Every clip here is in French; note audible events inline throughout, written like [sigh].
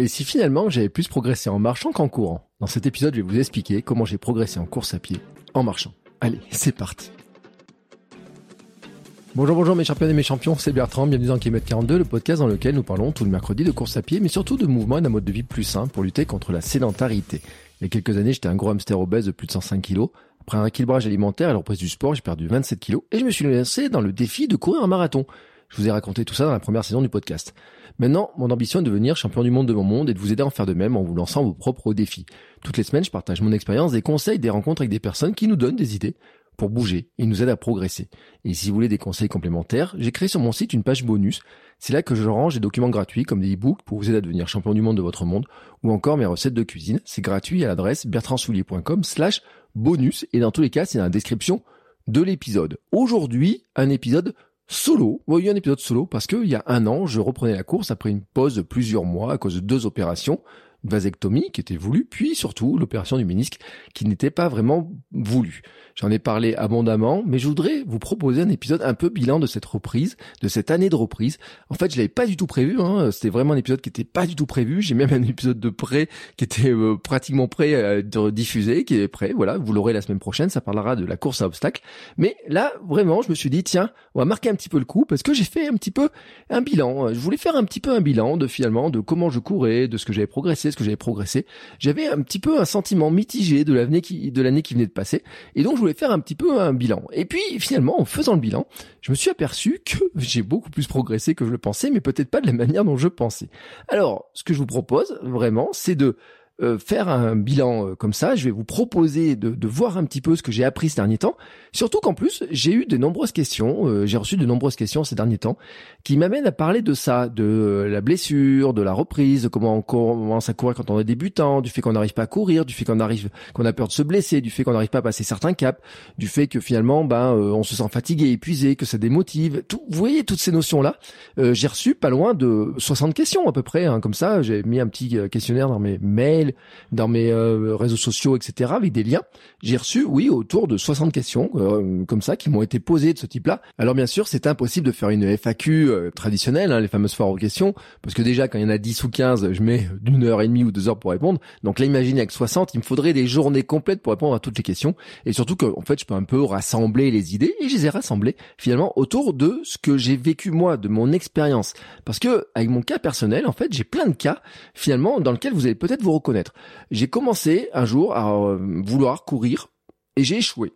Et si finalement j'avais plus progressé en marchant qu'en courant? Dans cet épisode, je vais vous expliquer comment j'ai progressé en course à pied en marchant. Allez, c'est parti Bonjour, bonjour mes champions et mes champions, c'est Bertrand, bienvenue dans Kilomètre 42, le podcast dans lequel nous parlons tout le mercredi de course à pied, mais surtout de mouvement et d'un mode de vie plus sain pour lutter contre la sédentarité. Il y a quelques années, j'étais un gros hamster obèse de plus de 105 kilos. Après un équilibrage alimentaire et la reprise du sport, j'ai perdu 27 kilos et je me suis lancé dans le défi de courir un marathon. Je vous ai raconté tout ça dans la première saison du podcast. Maintenant, mon ambition est de devenir champion du monde de mon monde et de vous aider à en faire de même en vous lançant vos propres défis. Toutes les semaines, je partage mon expérience, des conseils, des rencontres avec des personnes qui nous donnent des idées pour bouger et nous aident à progresser. Et si vous voulez des conseils complémentaires, j'ai créé sur mon site une page bonus. C'est là que je range des documents gratuits comme des e-books pour vous aider à devenir champion du monde de votre monde ou encore mes recettes de cuisine. C'est gratuit à l'adresse bertrandsoulier.com slash bonus et dans tous les cas, c'est dans la description de l'épisode. Aujourd'hui, un épisode solo. Oui, un épisode solo parce qu'il y a un an, je reprenais la course après une pause de plusieurs mois à cause de deux opérations vasectomie qui était voulue, puis surtout l'opération du ménisque qui n'était pas vraiment voulue. J'en ai parlé abondamment, mais je voudrais vous proposer un épisode un peu bilan de cette reprise, de cette année de reprise. En fait, je l'avais pas du tout prévu. Hein. C'était vraiment un épisode qui était pas du tout prévu. J'ai même un épisode de prêt qui était euh, pratiquement prêt à être diffusé, qui est prêt. Voilà, vous l'aurez la semaine prochaine. Ça parlera de la course à obstacles. Mais là, vraiment, je me suis dit tiens, on va marquer un petit peu le coup parce que j'ai fait un petit peu un bilan. Je voulais faire un petit peu un bilan de finalement de comment je courais, de ce que j'avais progressé, ce que j'avais progressé. J'avais un petit peu un sentiment mitigé de l'année qui de l'année qui venait de passer, et donc je voulais faire un petit peu un bilan. Et puis finalement, en faisant le bilan, je me suis aperçu que [laughs] j'ai beaucoup plus progressé que je le pensais, mais peut-être pas de la [laughs] manière dont je pensais. Alors, ce que je vous propose vraiment, c'est de euh, faire un bilan euh, comme ça. Je vais vous proposer de, de, voir un petit peu ce que j'ai appris ces derniers temps. Surtout qu'en plus, j'ai eu de nombreuses questions, euh, j'ai reçu de nombreuses questions ces derniers temps qui m'amènent à parler de ça, de la blessure, de la reprise, de comment on commence à courir quand on est débutant, du fait qu'on n'arrive pas à courir, du fait qu'on arrive, qu'on a peur de se blesser, du fait qu'on n'arrive pas à passer certains caps, du fait que finalement, ben, on se sent fatigué, épuisé, que ça démotive. Tout, vous voyez toutes ces notions-là. j'ai reçu pas loin de 60 questions à peu près, hein, comme ça. J'ai mis un petit questionnaire dans mes mails dans mes euh, réseaux sociaux, etc., avec des liens. J'ai reçu, oui, autour de 60 questions euh, comme ça qui m'ont été posées de ce type-là. Alors bien sûr, c'est impossible de faire une FAQ euh, traditionnelle, hein, les fameuses foires aux questions, parce que déjà quand il y en a 10 ou 15, je mets [laughs] d'une heure et demie ou deux heures pour répondre. Donc là, imaginez avec 60, il me faudrait des journées complètes pour répondre à toutes les questions. Et surtout que, en fait, je peux un peu rassembler les idées, et je les ai rassemblées finalement autour de ce que j'ai vécu moi, de mon expérience. Parce que avec mon cas personnel, en fait, j'ai plein de cas finalement dans lesquels vous allez peut-être vous reconnaître. J'ai commencé un jour à euh, vouloir courir et j'ai échoué.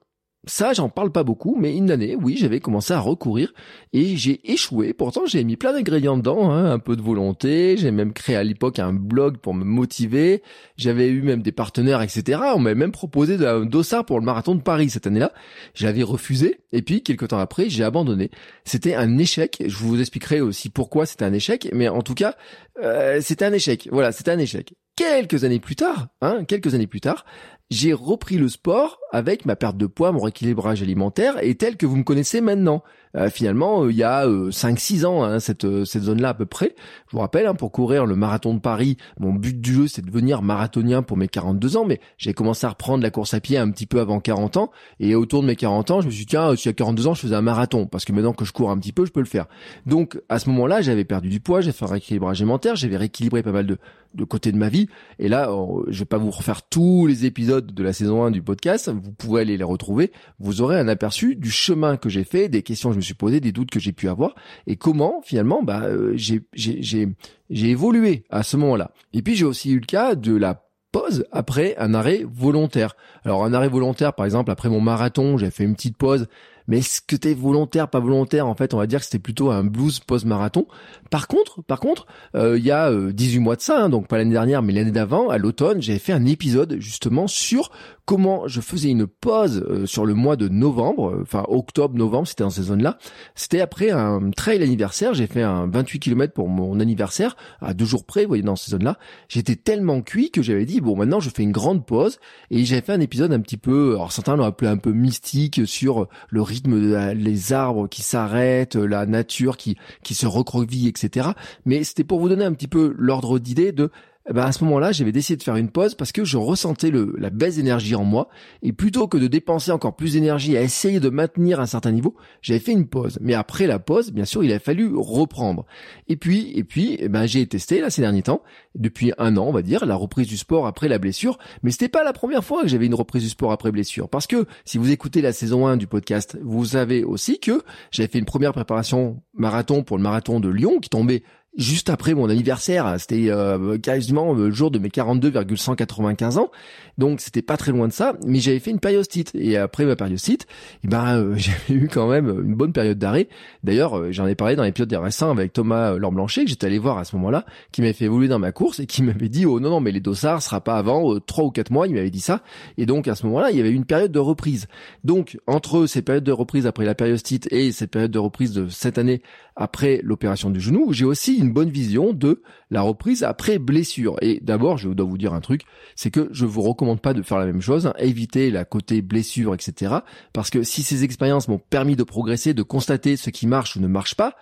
Ça, j'en parle pas beaucoup, mais une année, oui, j'avais commencé à recourir et j'ai échoué. Pourtant, j'ai mis plein d'ingrédients dedans, hein, un peu de volonté. J'ai même créé à l'époque un blog pour me motiver. J'avais eu même des partenaires, etc. On m'avait même proposé un dossard pour le marathon de Paris cette année-là. J'avais refusé et puis quelques temps après, j'ai abandonné. C'était un échec. Je vous expliquerai aussi pourquoi c'était un échec, mais en tout cas, euh, c'était un échec. Voilà, c'était un échec quelques années plus tard, hein, quelques années plus tard, j'ai repris le sport avec ma perte de poids, mon rééquilibrage alimentaire et tel que vous me connaissez maintenant. Euh, finalement, euh, il y a 5-6 euh, ans, hein, cette, cette zone-là à peu près. Je vous rappelle, hein, pour courir le marathon de Paris, mon but du jeu, c'est de devenir marathonien pour mes 42 ans, mais j'ai commencé à reprendre la course à pied un petit peu avant 40 ans, et autour de mes 40 ans, je me suis dit, tiens, si à 42 ans, je faisais un marathon, parce que maintenant que je cours un petit peu, je peux le faire. Donc, à ce moment-là, j'avais perdu du poids, j'ai fait un rééquilibrage alimentaire, j'avais rééquilibré pas mal de, de côté de ma vie, et là, je vais pas vous refaire tous les épisodes de la saison 1 du podcast, vous pouvez aller les retrouver, vous aurez un aperçu du chemin que j'ai fait, des questions que je me suis posées, des doutes que j'ai pu avoir, et comment finalement bah, euh, j'ai, j'ai, j'ai, j'ai évolué à ce moment-là. Et puis j'ai aussi eu le cas de la pause après un arrêt volontaire. Alors un arrêt volontaire, par exemple, après mon marathon, j'ai fait une petite pause Mais est-ce que t'es volontaire, pas volontaire? En fait, on va dire que c'était plutôt un blues post-marathon. Par contre, par contre, euh, il y a 18 mois de ça, hein, donc pas l'année dernière, mais l'année d'avant, à l'automne, j'avais fait un épisode justement sur comment je faisais une pause euh, sur le mois de novembre, euh, enfin octobre, novembre, c'était dans ces zones-là. C'était après un trail anniversaire, j'ai fait un 28 km pour mon anniversaire, à deux jours près, vous voyez, dans ces zones-là. J'étais tellement cuit que j'avais dit, bon, maintenant je fais une grande pause, et j'avais fait un épisode un petit peu, alors certains l'ont appelé un peu mystique, sur le des arbres qui s'arrêtent, la nature qui, qui se recroqueville, etc. Mais c'était pour vous donner un petit peu l'ordre d'idée de ben à ce moment-là, j'avais décidé de faire une pause parce que je ressentais le, la baisse d'énergie en moi. Et plutôt que de dépenser encore plus d'énergie à essayer de maintenir un certain niveau, j'avais fait une pause. Mais après la pause, bien sûr, il a fallu reprendre. Et puis, et puis, eh ben, j'ai testé là ces derniers temps, depuis un an, on va dire, la reprise du sport après la blessure. Mais c'était pas la première fois que j'avais une reprise du sport après blessure. Parce que si vous écoutez la saison 1 du podcast, vous savez aussi que j'avais fait une première préparation marathon pour le marathon de Lyon qui tombait juste après mon anniversaire, c'était euh, quasiment le jour de mes 42,195 ans, donc c'était pas très loin de ça, mais j'avais fait une périostite, et après ma périostite, eh ben, euh, [laughs] j'avais eu quand même une bonne période d'arrêt, d'ailleurs euh, j'en ai parlé dans l'épisode des récents avec Thomas Lamblanchet, que j'étais allé voir à ce moment-là, qui m'avait fait évoluer dans ma course, et qui m'avait dit, oh non non, mais les dossards sera pas avant trois ou quatre mois, il m'avait dit ça, et donc à ce moment-là, il y avait une période de reprise. Donc, entre ces périodes de reprise après la périostite et cette période de reprise de cette année après l'opération du genou, j'ai aussi une bonne vision de la reprise après blessure. Et d'abord, je dois vous dire un truc, c'est que je vous recommande pas de faire la même chose, hein, éviter la côté blessure, etc. Parce que si ces expériences m'ont permis de progresser, de constater ce qui marche ou ne marche pas,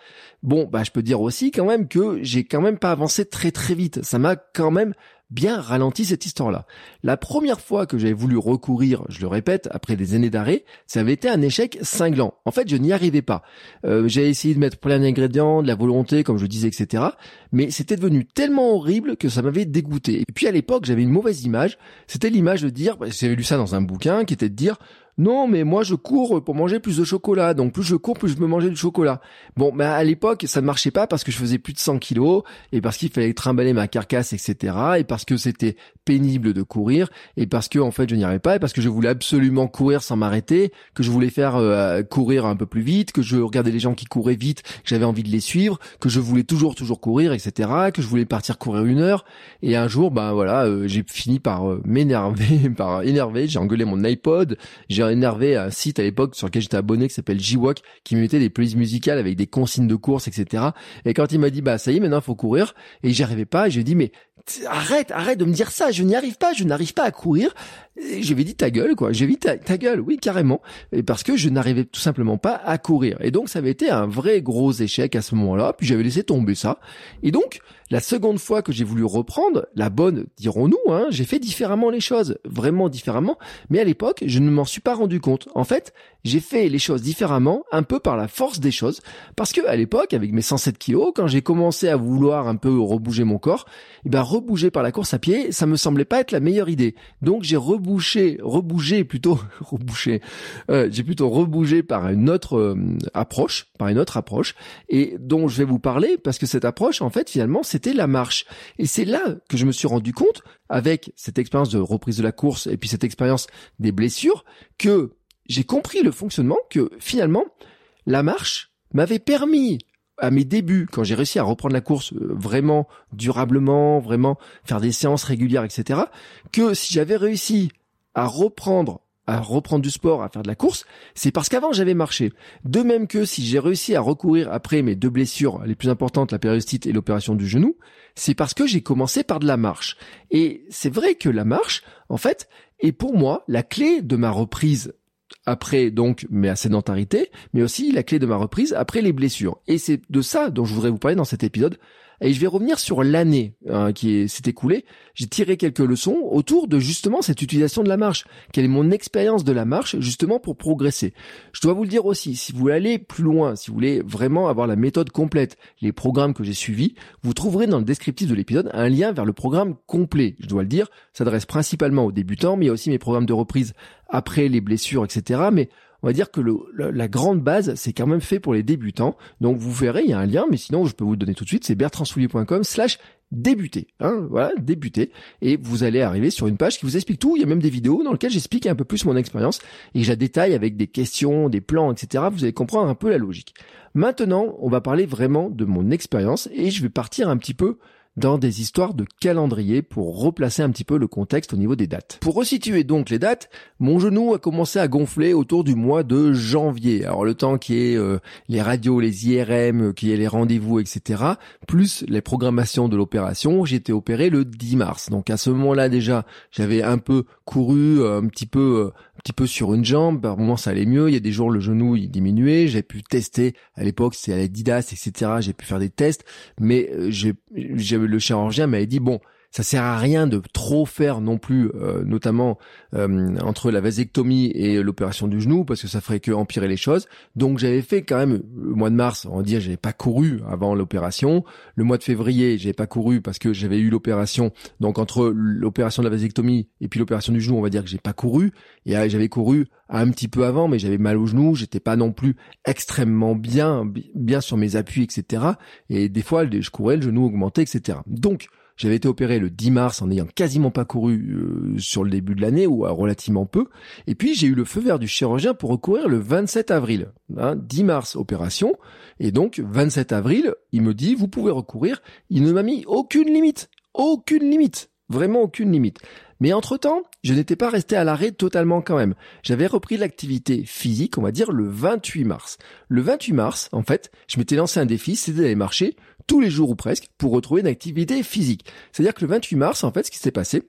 bon, bah, je peux dire aussi quand même que j'ai quand même pas avancé très très vite. Ça m'a quand même bien ralenti cette histoire-là. La première fois que j'avais voulu recourir, je le répète, après des années d'arrêt, ça avait été un échec cinglant. En fait, je n'y arrivais pas. Euh, j'ai essayé de mettre plein d'ingrédients, de la volonté, comme je disais, etc. Mais c'était devenu tellement horrible que ça m'avait dégoûté. Et puis à l'époque, j'avais une mauvaise image. C'était l'image de dire, bah, j'avais lu ça dans un bouquin, qui était de dire, non, mais moi je cours pour manger plus de chocolat. Donc plus je cours, plus je me mangeais du chocolat. Bon, mais à l'époque, ça ne marchait pas parce que je faisais plus de 100 kilos et parce qu'il fallait trimballer ma carcasse, etc. Et parce que c'était pénible de courir et parce que en fait je n'y arrivais pas et parce que je voulais absolument courir sans m'arrêter, que je voulais faire euh, courir un peu plus vite, que je regardais les gens qui couraient vite, j'avais envie de les suivre, que je voulais toujours toujours courir, etc. Que je voulais partir courir une heure. Et un jour, ben voilà, euh, j'ai fini par euh, m'énerver, [laughs] par énerver. J'ai engueulé mon iPod. Énervé un site à l'époque sur lequel j'étais abonné qui s'appelle J-Walk qui me mettait des playlists musicales avec des consignes de course, etc. Et quand il m'a dit bah ça y est maintenant faut courir et j'y arrivais pas, j'ai dit mais arrête, arrête de me dire ça, je n'y arrive pas, je n'arrive pas à courir. Lui dit ta gueule quoi, j'ai dit ta, gueule, oui carrément, parce que je n'arrivais tout simplement pas à courir. Et donc ça avait été un vrai gros échec à ce moment-là, puis j'avais laissé tomber ça. Et donc la seconde fois que j'ai voulu reprendre, la bonne, dirons-nous, hein, j'ai fait différemment les choses, vraiment différemment, mais à l'époque, je ne m'en suis pas rendu compte. En fait, j'ai fait les choses différemment, un peu par la force des choses, parce que à l'époque, avec mes 107 kilos, quand j'ai commencé à vouloir un peu rebouger mon corps, eh ben rebouger par la course à pied, ça me semblait pas être la meilleure idée. Donc j'ai rebouché, rebougé plutôt, [laughs] rebouché, euh, j'ai plutôt rebougé par une autre euh, approche, par une autre approche, et dont je vais vous parler, parce que cette approche, en fait, finalement, c'est la marche. Et c'est là que je me suis rendu compte, avec cette expérience de reprise de la course et puis cette expérience des blessures, que j'ai compris le fonctionnement, que finalement, la marche m'avait permis à mes débuts, quand j'ai réussi à reprendre la course euh, vraiment durablement, vraiment faire des séances régulières, etc., que si j'avais réussi à reprendre à reprendre du sport, à faire de la course, c'est parce qu'avant j'avais marché. De même que si j'ai réussi à recourir après mes deux blessures les plus importantes, la périostite et l'opération du genou, c'est parce que j'ai commencé par de la marche. Et c'est vrai que la marche, en fait, est pour moi la clé de ma reprise après donc mes sédentarité, mais aussi la clé de ma reprise après les blessures. Et c'est de ça dont je voudrais vous parler dans cet épisode. Et je vais revenir sur l'année hein, qui s'est écoulée. J'ai tiré quelques leçons autour de justement cette utilisation de la marche. Quelle est mon expérience de la marche justement pour progresser? Je dois vous le dire aussi, si vous voulez aller plus loin, si vous voulez vraiment avoir la méthode complète, les programmes que j'ai suivis, vous trouverez dans le descriptif de l'épisode un lien vers le programme complet. Je dois le dire, s'adresse principalement aux débutants, mais il y a aussi mes programmes de reprise après les blessures, etc. on va dire que le, la grande base, c'est quand même fait pour les débutants. Donc vous verrez, il y a un lien, mais sinon je peux vous le donner tout de suite, c'est bertrandsoulier.com slash débutez, hein, voilà, débutez, et vous allez arriver sur une page qui vous explique tout. Il y a même des vidéos dans lesquelles j'explique un peu plus mon expérience et je la détaille avec des questions, des plans, etc. Vous allez comprendre un peu la logique. Maintenant, on va parler vraiment de mon expérience et je vais partir un petit peu dans des histoires de calendrier pour replacer un petit peu le contexte au niveau des dates. Pour resituer donc les dates, mon genou a commencé à gonfler autour du mois de janvier. Alors le temps qui est euh, les radios, les IRM, qui est les rendez-vous, etc., plus les programmations de l'opération, j'ai été opéré le 10 mars. Donc à ce moment-là déjà, j'avais un peu couru, euh, un petit peu euh, petit peu sur une jambe. Par moment, ça allait mieux. Il y a des jours, le genou, il diminuait. J'ai pu tester. À l'époque, c'était à l'Adidas, etc. J'ai pu faire des tests. Mais j'ai, j'ai, le chirurgien m'avait dit, bon, ça sert à rien de trop faire non plus, euh, notamment euh, entre la vasectomie et l'opération du genou, parce que ça ferait que empirer les choses. Donc j'avais fait quand même le mois de mars, on va dire, j'avais pas couru avant l'opération. Le mois de février, j'avais pas couru parce que j'avais eu l'opération. Donc entre l'opération de la vasectomie et puis l'opération du genou, on va dire que j'ai pas couru. Et euh, j'avais couru un petit peu avant, mais j'avais mal au genou, j'étais pas non plus extrêmement bien, bien sur mes appuis, etc. Et des fois, je courais, le genou augmentait, etc. Donc j'avais été opéré le 10 mars en n'ayant quasiment pas couru euh, sur le début de l'année ou relativement peu. Et puis j'ai eu le feu vert du chirurgien pour recourir le 27 avril. Hein, 10 mars opération. Et donc 27 avril, il me dit vous pouvez recourir. Il ne m'a mis aucune limite. Aucune limite. Vraiment aucune limite. Mais entre-temps, je n'étais pas resté à l'arrêt totalement quand même. J'avais repris l'activité physique, on va dire, le 28 mars. Le 28 mars, en fait, je m'étais lancé un défi, c'était d'aller marcher tous les jours ou presque pour retrouver une activité physique. C'est-à-dire que le 28 mars, en fait, ce qui s'est passé,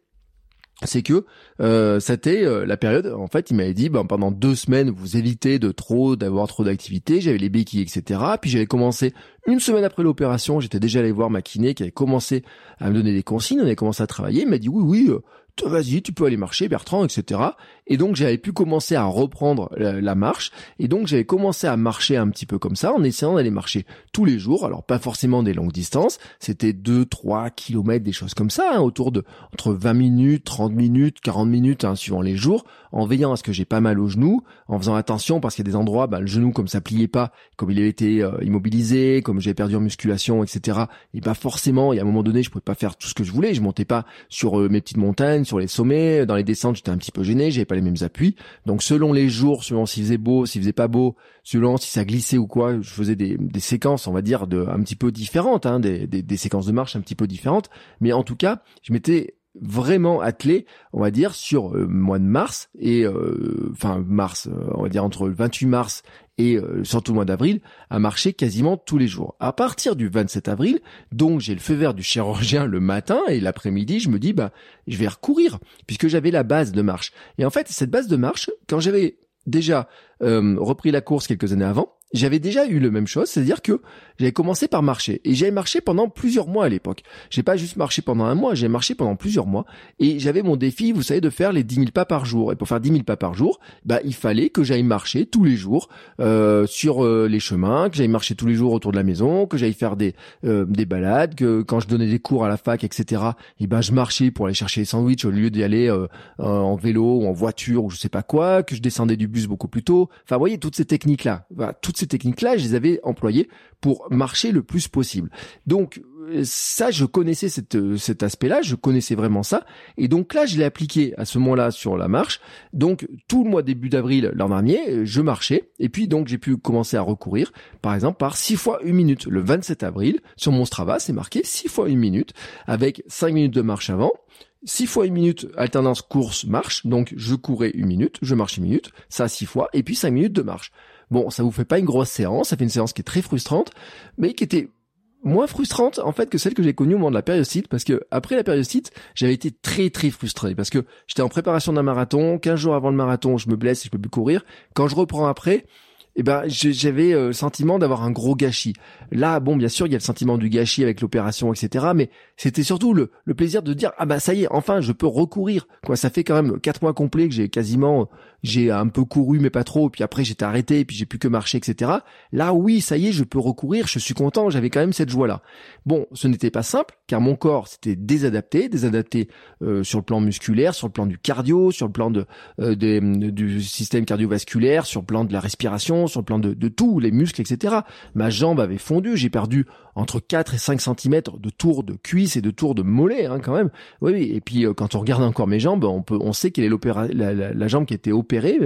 c'est que euh, c'était euh, la période en fait il m'avait dit ben, pendant deux semaines vous évitez de trop d'avoir trop d'activités j'avais les béquilles etc puis j'avais commencé une semaine après l'opération j'étais déjà allé voir ma kiné qui avait commencé à me donner des consignes on avait commencé à travailler il m'a dit oui oui euh, vas-y, tu peux aller marcher, Bertrand, etc. Et donc j'avais pu commencer à reprendre la, marche, et donc j'avais commencé à marcher un petit peu comme ça, en essayant d'aller marcher tous les jours. Alors pas forcément des longues distances, c'était 2, 3 kilomètres, des choses comme ça, hein, autour de entre 20 minutes, 30 minutes, 40 minutes, hein, suivant les jours, en veillant à ce que j'ai pas mal au genou, en faisant attention parce qu'il y a des endroits, bah, le genou comme ça pliait pas, comme il avait été euh, immobilisé, comme j'avais perdu en musculation, etc. Et pas forcément, il y a un moment donné, je pouvais pas faire tout ce que je voulais, je montais pas sur euh, mes petites montagnes sur les sommets, dans les descentes, j'étais un petit peu gêné, j'avais pas les mêmes appuis. Donc selon les jours, selon s'il faisait beau, s'il faisait pas beau, selon si ça glissait ou quoi, je faisais des, séquences, on va dire, de un petit peu différentes, hein, des, des séquences de marche un petit peu différentes. Mais en tout cas, je m'étais vraiment attelé, on va dire, sur le euh, mois de mars et euh, enfin mars, euh, on va dire entre le 28 mars et surtout le mois d'avril, à marcher quasiment tous les jours. À partir du 27 avril, donc j'ai le feu vert du chirurgien le matin et l'après-midi, je me dis bah je vais recourir puisque j'avais la base de marche. Et en fait, cette base de marche, quand j'avais déjà repris la course quelques années avant, j'avais déjà eu le même chose, c'est-à-dire que j'avais commencé par marcher et j'avais marché pendant plusieurs mois à l'époque. J'ai pas juste marché pendant un mois, j'ai marché pendant plusieurs mois et j'avais mon défi, vous savez, de faire les 10 000 pas par jour. Et pour faire 10 000 pas par jour, bah il fallait que j'aille marcher tous les jours euh, sur euh, les chemins, que j'aille marcher tous les jours autour de la maison, que j'aille faire des euh, des balades, que quand je donnais des cours à la fac, etc. Et ben je marchais pour aller chercher les sandwichs au lieu d'y aller en vélo ou en voiture ou je sais pas quoi, que je descendais du bus beaucoup plus tôt. Enfin, vous voyez toutes ces techniques là, toutes techniques-là, je les avais employées pour marcher le plus possible. Donc ça, je connaissais cette, cet aspect-là, je connaissais vraiment ça, et donc là, je l'ai appliqué à ce moment-là sur la marche. Donc tout le mois début d'avril l'an dernier, je marchais, et puis donc j'ai pu commencer à recourir, par exemple par 6 fois une minute. Le 27 avril, sur mon Strava, c'est marqué 6 fois une minute, avec 5 minutes de marche avant, 6 fois une minute, alternance course-marche, donc je courais une minute, je marche une minute, ça 6 fois, et puis 5 minutes de marche. Bon, ça vous fait pas une grosse séance, ça fait une séance qui est très frustrante, mais qui était moins frustrante en fait que celle que j'ai connue au moment de la périostite parce que après la périostite j'avais été très très frustré parce que j'étais en préparation d'un marathon 15 jours avant le marathon je me blesse et je peux plus courir quand je reprends après eh ben j'avais euh, le sentiment d'avoir un gros gâchis. Là, bon, bien sûr, il y a le sentiment du gâchis avec l'opération, etc. Mais c'était surtout le, le, plaisir de dire ah bah ça y est, enfin, je peux recourir. Quoi, ça fait quand même quatre mois complets que j'ai quasiment j'ai un peu couru mais pas trop, puis après j'étais arrêté, puis j'ai plus que marcher, etc. Là oui, ça y est, je peux recourir, je suis content, j'avais quand même cette joie-là. Bon, ce n'était pas simple, car mon corps s'était désadapté, désadapté euh, sur le plan musculaire, sur le plan du cardio, sur le plan de, euh, du système cardiovasculaire, sur le plan de la respiration, sur le plan de, de tout, les muscles, etc. Ma jambe avait fondu, j'ai perdu entre 4 et 5 cm de tour de cuisse et de tour de mollet hein, quand même. Oui. Et puis euh, quand on regarde encore mes jambes, on peut, on sait quelle est l'opéra, la, la, jambe qui a été opérée.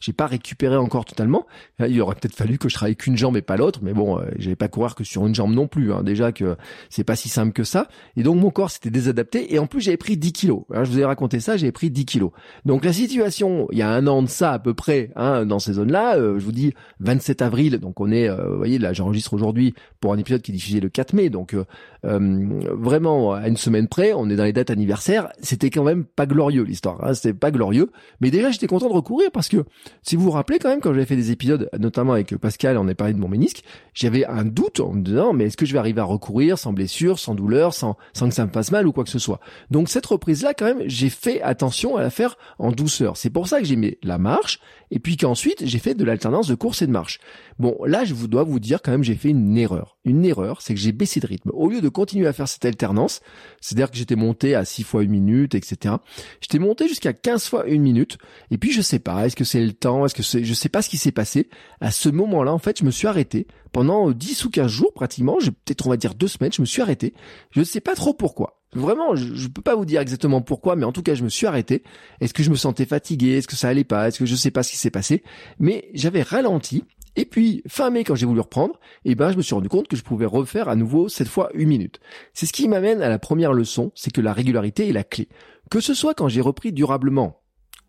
J'ai pas récupéré encore totalement. Il aurait peut-être fallu que je travaille qu'une jambe et pas l'autre, mais bon, euh, j'avais pas courir que sur une jambe non plus. Hein. Déjà que c'est pas si simple que ça. Et donc mon corps s'était désadapté et en plus j'avais pris 10 kilos. je vous ai raconté ça, j'avais pris 10 kilos. Donc la situation, il y a un an de ça à peu près, hein, dans ces zones-là, euh, je vous dis 27 avril. Donc on est, vous voyez, là j'enregistre aujourd'hui pour un épisode qui est diffusé le 4 mai. Donc euh, vraiment à une semaine près, on est dans les dates anniversaires, c'était quand même pas glorieux l'histoire, hein, c'était pas glorieux, mais déjà j'étais content de recourir parce que si vous vous rappelez quand même quand j'avais fait des épisodes, notamment avec Pascal, on est parlé de mon ménisque, j'avais un doute en me disant mais est-ce que je vais arriver à recourir sans blessure, sans douleur, sans, sans que ça me fasse mal ou quoi que ce soit? Donc cette reprise là quand même, j'ai fait attention à la faire en douceur. C'est pour ça que j'ai mis la marche et puis qu'ensuite j'ai fait de l'alternance de course et de marche. Bon, là je vous dois vous dire quand même j'ai fait une erreur. Une erreur, c'est que j'ai baissé de rythme. Au lieu de continuer à faire cette alternance, c'est-à-dire que j'étais monté à 6 fois une minute, etc. J'étais monté jusqu'à 15 fois une minute. Et puis je sais pas, est-ce que c'est le temps, est-ce que c'est, je sais pas ce qui s'est passé. À ce moment-là, en fait, je me suis arrêté pendant 10 ou 15 jours pratiquement, peut-être on va dire deux semaines, je me suis arrêté. Je ne sais pas trop pourquoi. Vraiment, je, ne peux pas vous dire exactement pourquoi, mais en tout cas, je me suis arrêté. Est-ce que je me sentais fatigué? Est-ce que ça allait pas? Est-ce que je sais pas ce qui s'est passé? Mais j'avais ralenti et puis, fin mai, quand j'ai voulu reprendre, eh ben, je me suis rendu compte que je pouvais refaire à nouveau, cette fois, une minute. C'est ce qui m'amène à la première leçon, c'est que la régularité est la clé. Que ce soit quand j'ai repris durablement,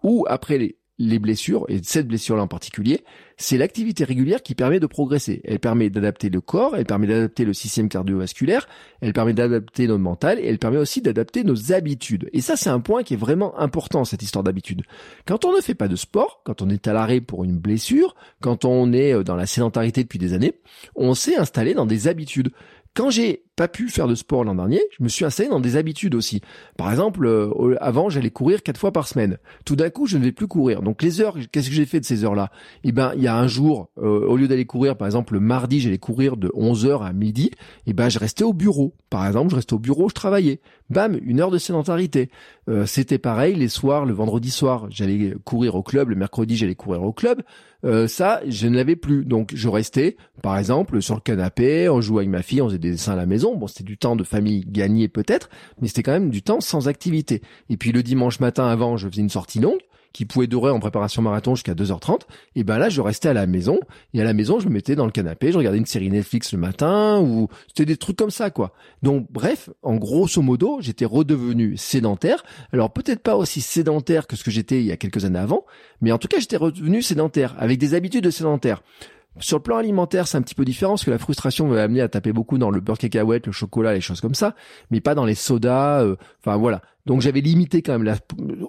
ou après les les blessures, et cette blessure-là en particulier, c'est l'activité régulière qui permet de progresser. Elle permet d'adapter le corps, elle permet d'adapter le système cardiovasculaire, elle permet d'adapter notre mental, et elle permet aussi d'adapter nos habitudes. Et ça, c'est un point qui est vraiment important, cette histoire d'habitude. Quand on ne fait pas de sport, quand on est à l'arrêt pour une blessure, quand on est euh, dans la sédentarité depuis des années, on s'est installé dans des habitudes. Quand j'ai pas pu faire de sport l'an dernier, je me suis installé dans des habitudes aussi. Par exemple, euh, avant, j'allais courir quatre fois par semaine. Tout d'un coup, je ne vais plus courir. Donc les heures, qu'est-ce que j'ai fait de ces heures-là? Eh ben, il y a un jour, euh, au lieu d'aller courir, par exemple, le mardi, j'allais courir de 11h à midi, eh ben, je restais au bureau. Par exemple, je restais au bureau, je travaillais. Bam, une heure de sédentarité. Euh, c'était pareil les soirs, le vendredi soir, j'allais courir au club, le mercredi, j'allais courir au club. ça, je ne l'avais plus. Donc, je restais, par exemple, sur le canapé, on jouait avec ma fille, on faisait des dessins à la maison Bon, c'était du temps de famille gagné peut-être, mais c'était quand même du temps sans activité. Et puis le dimanche matin avant, je faisais une sortie longue qui pouvait durer en préparation marathon jusqu'à 2h30, et ben là je restais à la maison, et à la maison je me mettais dans le canapé, je regardais une série Netflix le matin, ou c'était des trucs comme ça quoi. Donc bref, en grosso modo, j'étais redevenu sédentaire, alors peut-être pas aussi sédentaire que ce que j'étais il y a quelques années avant, mais en tout cas j'étais redevenu sédentaire, avec des habitudes de sédentaire. Sur le plan alimentaire, c'est un petit peu différent parce que la frustration va amener à taper beaucoup dans le beurre cacahuète, le chocolat, les choses comme ça, mais pas dans les sodas. Euh, enfin voilà. Donc j'avais limité quand même la.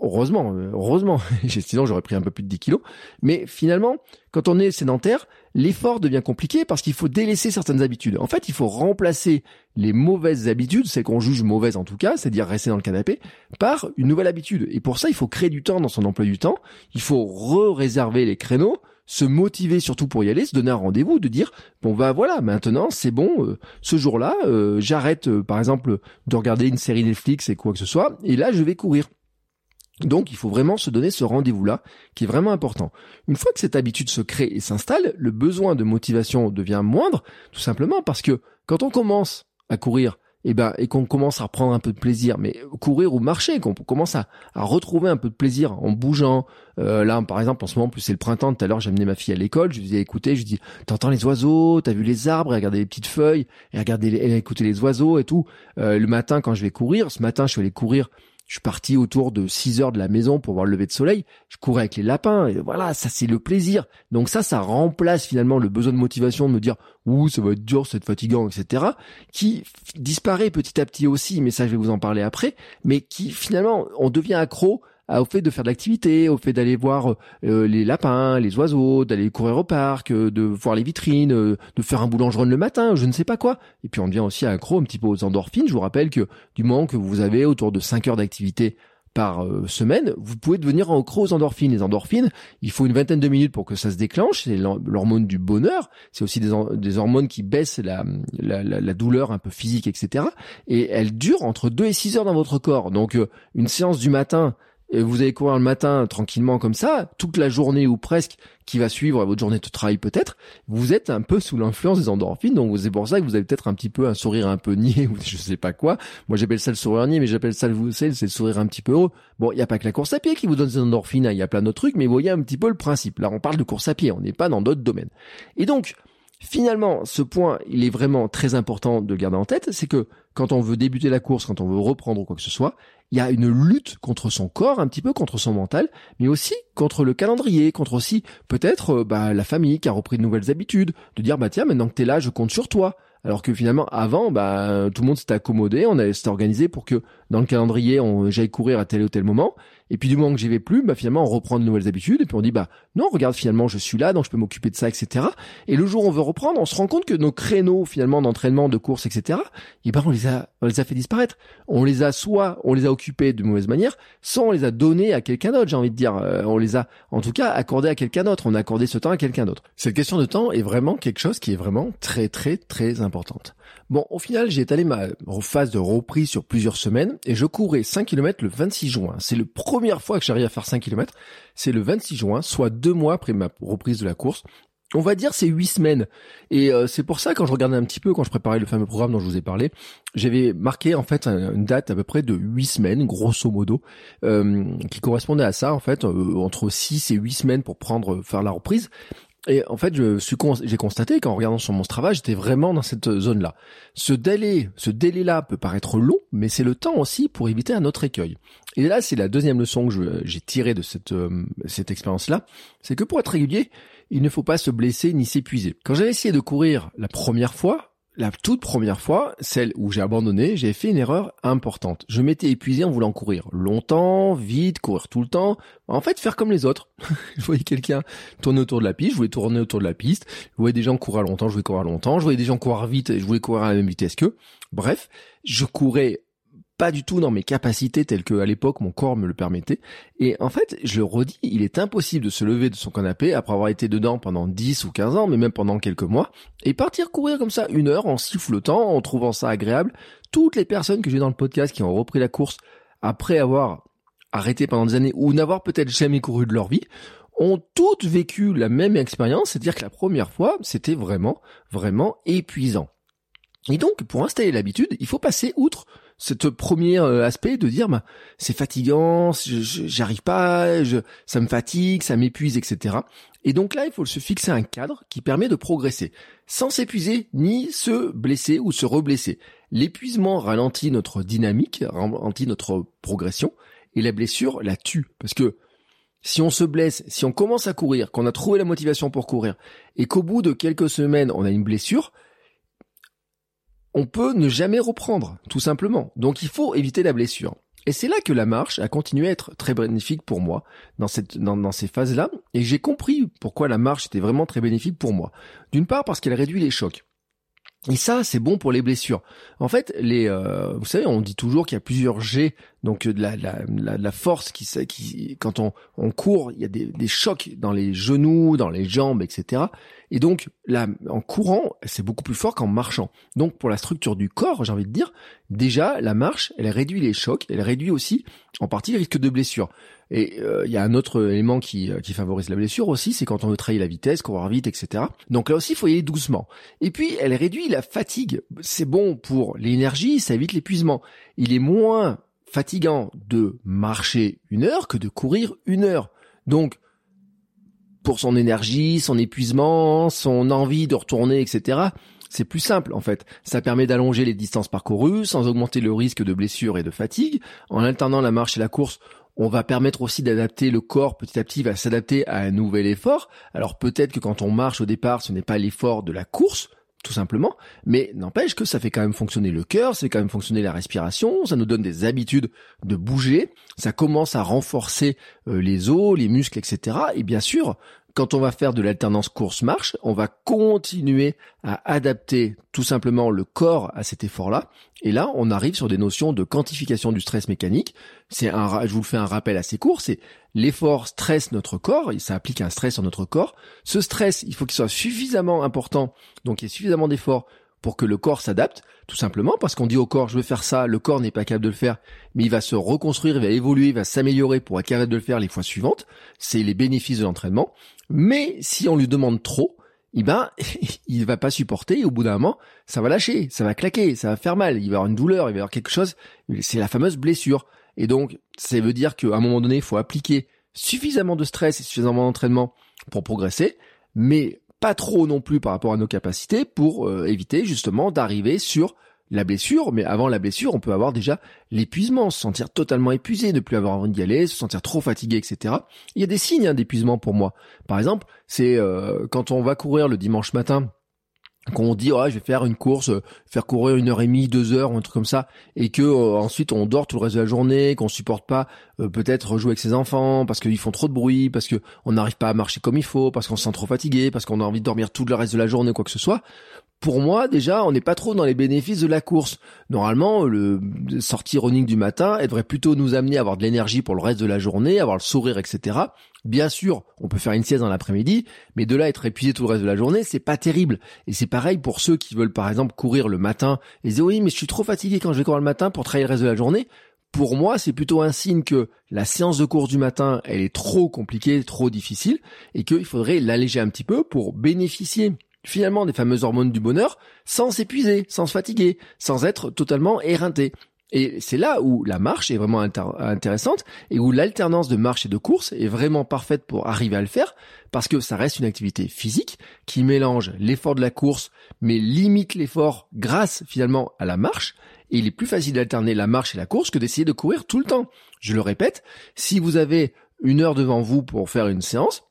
Heureusement, euh, heureusement. [laughs] Sinon j'aurais pris un peu plus de 10 kilos. Mais finalement, quand on est sédentaire, l'effort devient compliqué parce qu'il faut délaisser certaines habitudes. En fait, il faut remplacer les mauvaises habitudes, celles qu'on juge mauvaises en tout cas, c'est-à-dire rester dans le canapé, par une nouvelle habitude. Et pour ça, il faut créer du temps dans son emploi du temps. Il faut re-réserver les créneaux se motiver surtout pour y aller, se donner un rendez-vous, de dire bon bah voilà maintenant c'est bon, euh, ce jour-là euh, j'arrête euh, par exemple de regarder une série Netflix et quoi que ce soit, et là je vais courir. Donc il faut vraiment se donner ce rendez-vous-là qui est vraiment important. Une fois que cette habitude se crée et s'installe, le besoin de motivation devient moindre, tout simplement parce que quand on commence à courir, et eh ben et qu'on commence à reprendre un peu de plaisir, mais courir ou marcher, qu'on commence à, à, retrouver un peu de plaisir en bougeant. Euh, là, par exemple, en ce moment, plus c'est le printemps. Tout à l'heure, j'ai amené ma fille à l'école. Je lui disais, écoutez, je lui dis, t'entends les oiseaux, t'as vu les arbres, regardez les petites feuilles, et regardez, écoutez les oiseaux et tout. Euh, le matin, quand je vais courir, ce matin, je suis allé courir je suis parti autour de 6 heures de la maison pour voir le lever de soleil. Je courais avec les lapins. Et voilà, ça c'est le plaisir. Donc ça, ça remplace finalement le besoin de motivation de me dire ouh ça va être dur, c'est fatigant, etc. Qui disparaît petit à petit aussi. Mais ça, je vais vous en parler après. Mais qui finalement, on devient accro au fait de faire de l'activité, au fait d'aller voir euh, les lapins, les oiseaux, d'aller courir au parc, euh, de voir les vitrines, euh, de faire un boulangeron le matin, je ne sais pas quoi. Et puis on devient aussi accro un petit peu aux endorphines. Je vous rappelle que du moment que vous avez autour de 5 heures d'activité par euh, semaine, vous pouvez devenir en aux endorphines. Les endorphines, il faut une vingtaine de minutes pour que ça se déclenche. C'est l'hormone du bonheur. C'est aussi des, des, hormones qui baissent la, la, la, douleur un peu physique, etc. Et elles durent entre 2 et 6 heures dans votre corps. Donc euh, une séance du matin, et vous allez courir le matin tranquillement comme ça, toute la journée ou presque qui va suivre votre journée de travail peut-être, vous êtes un peu sous l'influence des endorphines, donc c'est pour ça que vous avez peut-être un petit peu un sourire un peu niais [laughs] ou je sais pas quoi. Moi j'appelle ça le sourire niais, mais j'appelle ça le c'est le sourire un petit peu heureux. Bon, il y a pas que la course à pied qui vous donne des endorphines, hein, il y a plein d'autres trucs, mais vous voyez un petit peu le principe. Là, on parle de course à pied, on n'est pas dans d'autres domaines. Et donc, Finalement, ce point, il est vraiment très important de le garder en tête, c'est que quand on veut débuter la course, quand on veut reprendre quoi que ce soit, il y a une lutte contre son corps, un petit peu contre son mental, mais aussi contre le calendrier, contre aussi peut-être euh, bah, la famille qui a repris de nouvelles habitudes, de dire bah tiens maintenant que t'es là, je compte sur toi. Alors que finalement, avant, bah, tout le monde s'était accommodé, on s'était organisé pour que dans le calendrier, on, j'aille courir à tel ou tel moment. Et puis du moment que j'y vais plus, bah finalement on reprend de nouvelles habitudes et puis on dit bah non regarde finalement je suis là donc je peux m'occuper de ça etc. Et le jour où on veut reprendre, on se rend compte que nos créneaux finalement d'entraînement, de course etc. Et ben on les a on les a fait disparaître. On les a soit on les a occupés de mauvaise manière, soit on les a donnés à quelqu'un d'autre. J'ai envie de dire euh, on les a en tout cas accordés à quelqu'un d'autre. On a accordé ce temps à quelqu'un d'autre. Cette question de temps est vraiment quelque chose qui est vraiment très très très importante. Bon, au final, j'ai étalé ma phase de reprise sur plusieurs semaines et je courais 5 km le 26 juin. C'est la première fois que j'arrive à faire 5 km. C'est le 26 juin, soit deux mois après ma reprise de la course. On va dire c'est huit semaines. Et euh, c'est pour ça quand je regardais un petit peu, quand je préparais le fameux programme dont je vous ai parlé, j'avais marqué en fait une date à peu près de huit semaines, grosso modo, euh, qui correspondait à ça en fait, euh, entre 6 et 8 semaines pour prendre faire la reprise. Et en fait, j'ai constaté qu'en regardant sur mon Strava, j'étais vraiment dans cette zone-là. Ce délai, ce délai-là peut paraître long, mais c'est le temps aussi pour éviter un autre écueil. Et là, c'est la deuxième leçon que j'ai tirée de cette, euh, cette expérience-là, c'est que pour être régulier, il ne faut pas se blesser ni s'épuiser. Quand j'avais essayé de courir la première fois, la toute première fois, celle où j'ai abandonné, j'ai fait une erreur importante. Je m'étais épuisé en voulant courir longtemps, vite, courir tout le temps. En fait, faire comme les autres. [laughs] je voyais quelqu'un tourner autour de la piste, je voulais tourner autour de la piste. Je voyais des gens courir longtemps, je voulais courir longtemps. Je voyais des gens courir vite, et je voulais courir à la même vitesse qu'eux. Bref, je courais pas du tout dans mes capacités telles que à l'époque mon corps me le permettait. Et en fait, je le redis, il est impossible de se lever de son canapé après avoir été dedans pendant 10 ou 15 ans, mais même pendant quelques mois, et partir courir comme ça une heure en sifflotant, en trouvant ça agréable. Toutes les personnes que j'ai dans le podcast qui ont repris la course après avoir arrêté pendant des années ou n'avoir peut-être jamais couru de leur vie, ont toutes vécu la même expérience, c'est-à-dire que la première fois, c'était vraiment, vraiment épuisant. Et donc, pour installer l'habitude, il faut passer outre ce premier euh, aspect de dire bah, c'est fatigant, j'arrive pas, je, ça me fatigue, ça m'épuise, etc. Et donc là, il faut se fixer un cadre qui permet de progresser sans s'épuiser ni se blesser ou se reblesser. L'épuisement ralentit notre dynamique, ralentit notre progression et la blessure la tue parce que si on se blesse, si on commence à courir, qu'on a trouvé la motivation pour courir et qu'au bout de quelques semaines on a une blessure, on peut ne jamais reprendre, tout simplement. Donc il faut éviter la blessure. Et c'est là que la marche a continué à être très bénéfique pour moi dans, ces phases-là. Et j'ai compris pourquoi la marche était vraiment très bénéfique pour moi. D'une part parce qu'elle réduit les chocs. Et ça, c'est bon pour les blessures. En fait, les, euh, vous savez, on dit toujours qu'il y a plusieurs G, donc de la, la, la, force qui, qui quand on, on court, il y a des, des, chocs dans les genoux, dans les jambes, etc. Et donc là, en courant, c'est beaucoup plus fort qu'en marchant. Donc pour la structure du corps, j'ai envie de dire, déjà la marche, elle réduit les chocs, elle réduit aussi en partie le risque de blessure. Et euh, il y a un autre élément qui, euh, qui favorise la blessure aussi, c'est quand on veut trahir la vitesse, courir vite, etc. Donc là aussi, il faut y aller doucement. Et puis, elle réduit la fatigue. C'est bon pour l'énergie, ça évite l'épuisement. Il est moins fatigant de marcher une heure que de courir une heure. Donc, pour son énergie, son épuisement, son envie de retourner, etc., c'est plus simple en fait. Ça permet d'allonger les distances parcourues sans augmenter le risque de blessure et de fatigue. En alternant la marche et la course, on va permettre aussi d'adapter le corps petit à petit, va s'adapter à un nouvel effort. Alors peut-être que quand on marche au départ, ce n'est pas l'effort de la course, tout simplement, mais n'empêche que ça fait quand même fonctionner le cœur, ça fait quand même fonctionner la respiration, ça nous donne des habitudes de bouger, ça commence à renforcer euh, les os, les muscles, etc. Et bien sûr, quand on va faire de l'alternance course-marche, on va continuer à adapter tout simplement le corps à cet effort-là. Et là, on arrive sur des notions de quantification du stress mécanique. C'est un, je vous le fais un rappel assez court, c'est l'effort stresse notre corps, ça applique un stress sur notre corps. Ce stress, il faut qu'il soit suffisamment important, donc il y ait suffisamment d'efforts pour que le corps s'adapte, tout simplement parce qu'on dit au corps je veux faire ça, le corps n'est pas capable de le faire, mais il va se reconstruire, il va évoluer, il va s'améliorer pour être capable de le faire les fois suivantes. C'est les bénéfices de l'entraînement. Mais si on lui demande trop, eh ben, [laughs] il va pas supporter et au bout d'un moment, ça va lâcher, ça va claquer, ça va faire mal, il va avoir une douleur, il va y avoir quelque chose. C'est la fameuse blessure. Et donc, ça veut dire qu'à un moment donné, il faut appliquer suffisamment de stress et suffisamment d'entraînement pour progresser, mais pas trop non plus par rapport à nos capacités pour euh, éviter justement d'arriver sur la blessure, mais avant la blessure, on peut avoir déjà l'épuisement, se sentir totalement épuisé, ne plus avoir envie d'y aller, se sentir trop fatigué, etc. Il y a des signes hein, d'épuisement pour moi. Par exemple, c'est euh, quand on va courir le dimanche matin, qu'on dit oh, je vais faire une course, euh, faire courir une heure et demie, deux heures, un truc comme ça, et que euh, ensuite on dort tout le reste de la journée, qu'on supporte pas peut-être jouer avec ses enfants parce qu'ils font trop de bruit, parce que on n'arrive pas à marcher comme il faut, parce qu'on se sent trop fatigué, parce qu'on a envie de dormir tout le reste de la journée, quoi que ce soit pour moi, déjà, on n'est pas trop dans les bénéfices de la course. Normalement, le sortie running du matin, devrait plutôt nous amener à avoir de l'énergie pour le reste de la journée, avoir le sourire, etc. Bien sûr, on peut faire une sieste dans l'après-midi, mais de là être épuisé tout le reste de la journée, c'est pas terrible. Et c'est pareil pour ceux qui veulent, par exemple, courir le matin et dire oui, mais je suis trop fatigué quand je vais courir le matin pour travailler le reste de la journée. Pour moi, c'est plutôt un signe que la séance de course du matin, elle est trop compliquée, trop difficile, et qu'il faudrait l'alléger un petit peu pour bénéficier finalement des fameuses hormones du bonheur sans s'épuiser, sans se fatiguer, sans être totalement éreinté. Et c'est là où la marche est vraiment intéressante et où l'alternance de marche et de course est vraiment parfaite pour arriver à le faire parce que ça reste une activité physique qui mélange l'effort de la course mais limite l'effort grâce finalement à la marche et il est plus facile d'alterner la marche et la course que d'essayer de courir tout le temps. Je le répète, si vous avez une heure devant vous pour faire une séance,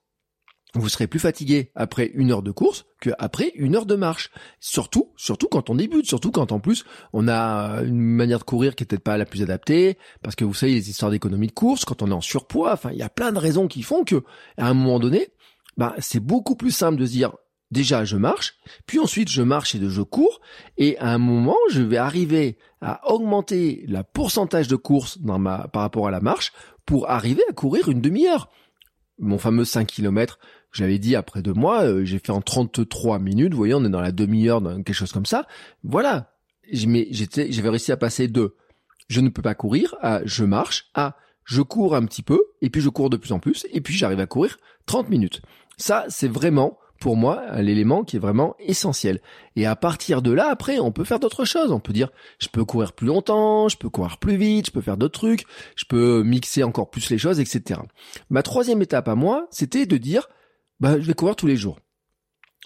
vous serez plus fatigué après une heure de course qu'après une heure de marche. Surtout, surtout quand on débute, surtout quand en plus on a une manière de courir qui est peut-être pas la plus adaptée, parce que vous savez les histoires d'économie de course, quand on est en surpoids, enfin il y a plein de raisons qui font que à un moment donné, bah c'est beaucoup plus simple de dire déjà je marche, puis ensuite je marche et je cours, et à un moment je vais arriver à augmenter la pourcentage de course dans ma, par rapport à la marche pour arriver à courir une demi-heure. Mon fameux 5 km, j'avais dit après deux mois, euh, j'ai fait en 33 minutes. Vous voyez, on est dans la demi-heure, dans quelque chose comme ça. Voilà. Mais j'étais, j'avais réussi à passer de je ne peux pas courir à je marche à je cours un petit peu et puis je cours de plus en plus et puis j'arrive à courir 30 minutes. Ça, c'est vraiment pour moi l'élément qui est vraiment essentiel. Et à partir de là, après, on peut faire d'autres choses. On peut dire, je peux courir plus longtemps, je peux courir plus vite, je peux faire d'autres trucs, je peux mixer encore plus les choses, etc. Ma troisième étape à moi, c'était de dire, bah, je vais courir tous les jours.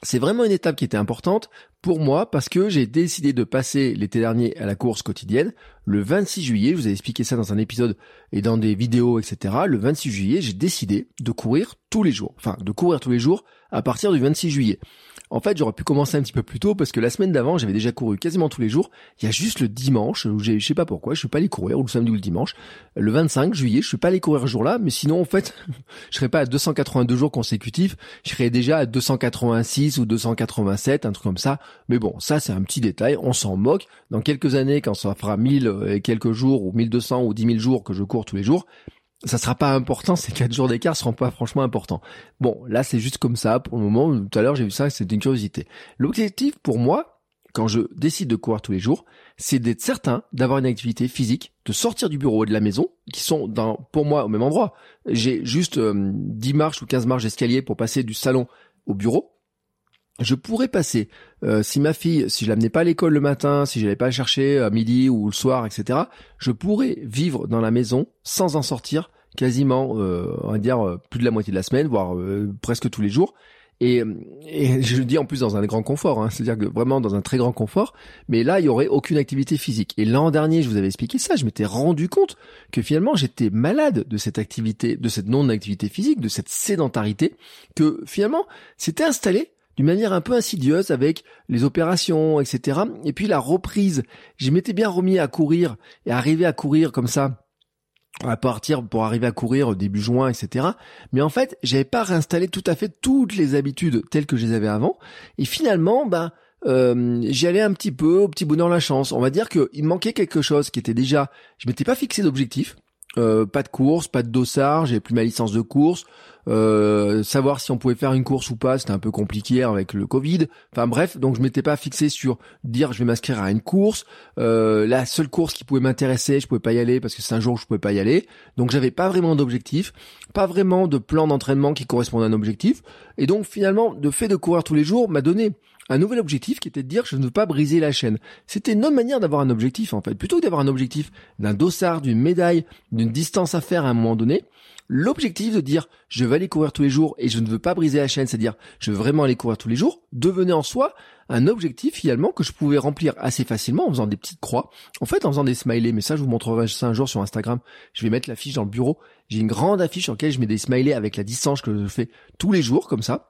C'est vraiment une étape qui était importante pour moi parce que j'ai décidé de passer l'été dernier à la course quotidienne. Le 26 juillet, je vous ai expliqué ça dans un épisode et dans des vidéos, etc. Le 26 juillet, j'ai décidé de courir tous les jours. Enfin, de courir tous les jours à partir du 26 juillet. En fait, j'aurais pu commencer un petit peu plus tôt parce que la semaine d'avant, j'avais déjà couru quasiment tous les jours. Il y a juste le dimanche où je sais pas pourquoi, je suis pas allé courir, ou le samedi ou le dimanche. Le 25 juillet, je suis pas allé courir ce jour-là, mais sinon, en fait, [laughs] je serais pas à 282 jours consécutifs. Je serais déjà à 286 ou 287, un truc comme ça. Mais bon, ça, c'est un petit détail. On s'en moque. Dans quelques années, quand ça fera 1000 et quelques jours ou 1200 ou 10 000 jours que je cours tous les jours, ça sera pas important, ces quatre jours d'écart seront pas franchement importants. Bon, là c'est juste comme ça pour le moment. Tout à l'heure j'ai vu ça, c'était une curiosité. L'objectif pour moi, quand je décide de courir tous les jours, c'est d'être certain d'avoir une activité physique, de sortir du bureau et de la maison, qui sont dans, pour moi au même endroit. J'ai juste 10 euh, marches ou 15 marches d'escalier pour passer du salon au bureau je pourrais passer, euh, si ma fille, si je l'amenais pas à l'école le matin, si je l'avais pas chercher à midi ou le soir, etc., je pourrais vivre dans la maison sans en sortir quasiment, euh, on va dire, euh, plus de la moitié de la semaine, voire presque tous les jours. Et, et, [laughs] je le dis en plus dans un grand confort, hein, c'est-à-dire que vraiment dans un très grand confort, mais là, il y aurait aucune activité physique. Et l'an dernier, je vous avais expliqué ça, je m'étais rendu compte que finalement, j'étais malade de cette activité, de cette non-activité physique, de cette sédentarité, que finalement, c'était installé d'une manière un peu insidieuse avec les opérations, etc. Et puis la reprise, je m'étais bien remis à courir et arriver à courir comme ça à partir pour arriver à courir début juin, etc. Mais en fait, j'avais pas réinstallé tout à fait toutes les habitudes telles que je les avais avant. Et finalement, ben, euh, j'y allais un petit peu au petit bonheur la chance. On va dire qu'il manquait quelque chose qui était déjà, je m'étais pas fixé d'objectif. Euh, pas de course, pas de dossard, j'avais plus ma licence de course. Euh, savoir si on pouvait faire une course ou pas, c'était un peu compliqué avec le Covid. Enfin bref, donc je m'étais pas fixé sur dire je vais m'inscrire à une course. Euh, la seule course qui pouvait m'intéresser, je pouvais pas y aller parce que c'est un jour où je pouvais pas y aller. Donc j'avais pas vraiment d'objectif, pas vraiment de plan d'entraînement qui correspondait à un objectif. Et donc finalement, le fait de courir tous les jours m'a donné un nouvel objectif qui était de dire je ne veux pas briser la chaîne. C'était une autre manière d'avoir un objectif en fait. Plutôt que d'avoir un objectif d'un dossard, d'une médaille, d'une distance à faire à un moment donné, l'objectif de dire je vais aller courir tous les jours et je ne veux pas briser la chaîne, c'est-à-dire je veux vraiment aller courir tous les jours, devenait en soi un objectif finalement que je pouvais remplir assez facilement en faisant des petites croix. En fait, en faisant des smileys, mais ça je vous montrerai ça un jour sur Instagram. Je vais mettre l'affiche dans le bureau. J'ai une grande affiche sur laquelle je mets des smileys avec la distance que je fais tous les jours comme ça.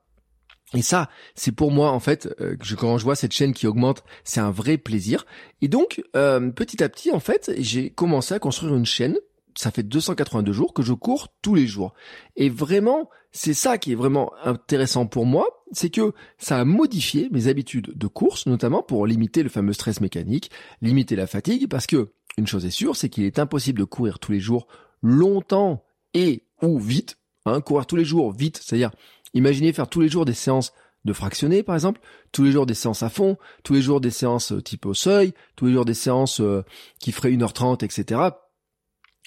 Et ça, c'est pour moi en fait, euh, quand je vois cette chaîne qui augmente, c'est un vrai plaisir. Et donc, euh, petit à petit, en fait, j'ai commencé à construire une chaîne. Ça fait 282 jours que je cours tous les jours. Et vraiment, c'est ça qui est vraiment intéressant pour moi, c'est que ça a modifié mes habitudes de course, notamment pour limiter le fameux stress mécanique, limiter la fatigue, parce que une chose est sûre, c'est qu'il est impossible de courir tous les jours longtemps et ou vite. Hein, courir tous les jours vite, c'est-à-dire Imaginez faire tous les jours des séances de fractionner, par exemple, tous les jours des séances à fond, tous les jours des séances euh, type au seuil, tous les jours des séances euh, qui feraient 1h30, etc.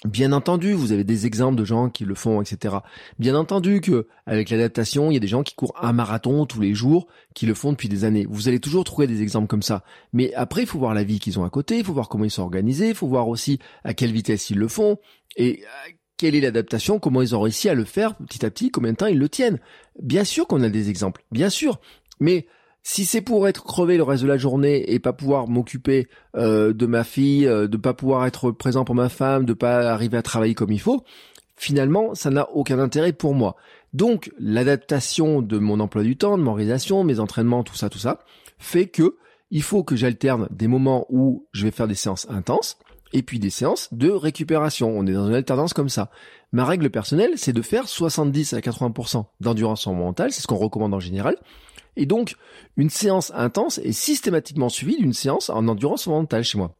Bien entendu, vous avez des exemples de gens qui le font, etc. Bien entendu que avec l'adaptation, il y a des gens qui courent un marathon tous les jours, qui le font depuis des années. Vous allez toujours trouver des exemples comme ça. Mais après, il faut voir la vie qu'ils ont à côté, il faut voir comment ils sont organisés, il faut voir aussi à quelle vitesse ils le font et euh, quelle est l'adaptation, comment ils ont réussi à le faire petit à petit, combien de temps ils le tiennent. Bien sûr qu'on a des exemples, bien sûr, mais si c'est pour être crevé le reste de la journée et pas pouvoir m'occuper euh, de ma fille, euh, de pas pouvoir être présent pour ma femme, de pas arriver à travailler comme il faut, finalement, ça n'a aucun intérêt pour moi. Donc, l'adaptation de mon emploi du temps, de mon organisation, mes entraînements, tout ça, tout ça, fait que il faut que j'alterne des moments où je vais faire des séances intenses et puis des séances de récupération. On est dans une alternance comme ça. Ma règle personnelle, c'est de faire 70 à 80% d'endurance mentale, c'est ce qu'on recommande en général. Et donc, une séance intense est systématiquement suivie d'une séance en endurance mentale chez moi.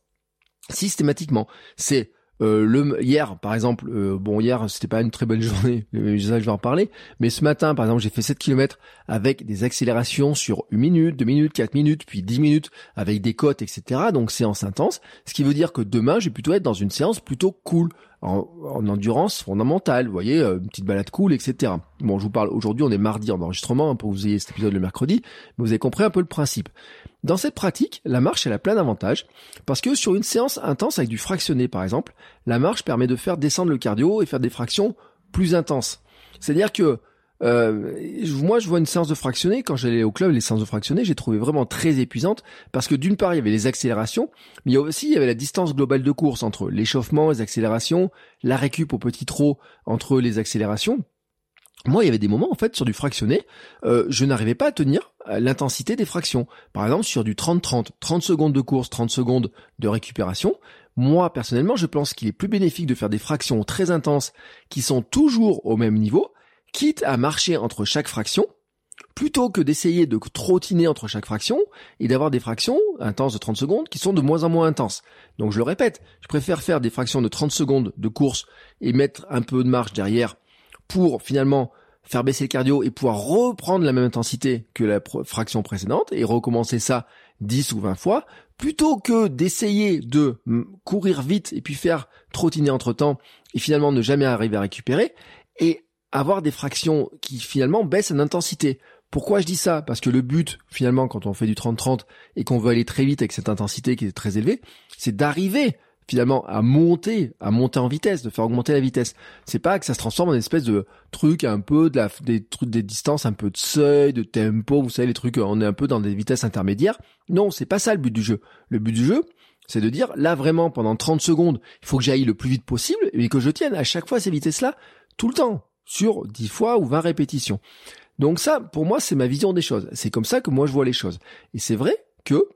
Systématiquement. C'est euh, le hier par exemple euh, bon hier c'était pas une très bonne [laughs] journée mais ça je vais en parler mais ce matin par exemple j'ai fait 7 km avec des accélérations sur une minute, deux minutes, quatre minutes, puis 10 minutes avec des cotes, etc. Donc séance intense. Ce qui veut dire que demain, je vais plutôt être dans une séance plutôt cool, en, endurance fondamentale, vous voyez, euh, une petite balade cool, etc. Bon, je vous parle aujourd'hui, on est mardi en enregistrement hein, pour que vous ayez cet épisode le mercredi, mais vous avez compris un peu le principe. Dans cette pratique, la marche, elle a plein d'avantages, parce que sur une séance intense avec du fractionné, par exemple, la marche permet de faire descendre le cardio et faire des fractions plus intenses. C'est-à-dire que euh, moi, je vois une séance de fractionné. Quand j'allais au club, les séances de fractionné, j'ai trouvé vraiment très épuisante parce que d'une part, il y avait les accélérations, mais aussi il y avait la distance globale de course entre l'échauffement, les accélérations, la récup au petit trot entre les accélérations. Moi, il y avait des moments, en fait, sur du fractionné, euh, je n'arrivais pas à tenir euh, l'intensité des fractions. Par exemple, sur du 30-30, 30 secondes de course, 30 secondes de récupération. Moi, personnellement, je pense qu'il est plus bénéfique de faire des fractions très intenses qui sont toujours au même niveau, quitte à marcher entre chaque fraction, plutôt que d'essayer de trottiner entre chaque fraction et d'avoir des fractions intenses de 30 secondes qui sont de moins en moins intenses. Donc je le répète, je préfère faire des fractions de 30 secondes de course et mettre un peu de marche derrière pour finalement faire baisser le cardio et pouvoir reprendre la même intensité que la fraction précédente et recommencer ça 10 ou 20 fois, plutôt que d'essayer de courir vite et puis faire trottiner entre temps et finalement ne jamais arriver à récupérer. Et avoir des fractions qui finalement baissent en intensité. Pourquoi je dis ça? Parce que le but, finalement, quand on fait du 30-30 et qu'on veut aller très vite avec cette intensité qui est très élevée, c'est d'arriver finalement à monter, à monter en vitesse, de faire augmenter la vitesse. C'est pas que ça se transforme en espèce de truc un peu de la, des trucs des distances un peu de seuil, de tempo, vous savez les trucs, on est un peu dans des vitesses intermédiaires. Non, c'est pas ça le but du jeu. Le but du jeu, c'est de dire là vraiment pendant 30 secondes, il faut que j'aille le plus vite possible et que je tienne à chaque fois ces vitesses-là tout le temps sur 10 fois ou 20 répétitions. Donc ça, pour moi, c'est ma vision des choses. C'est comme ça que moi je vois les choses. Et c'est vrai que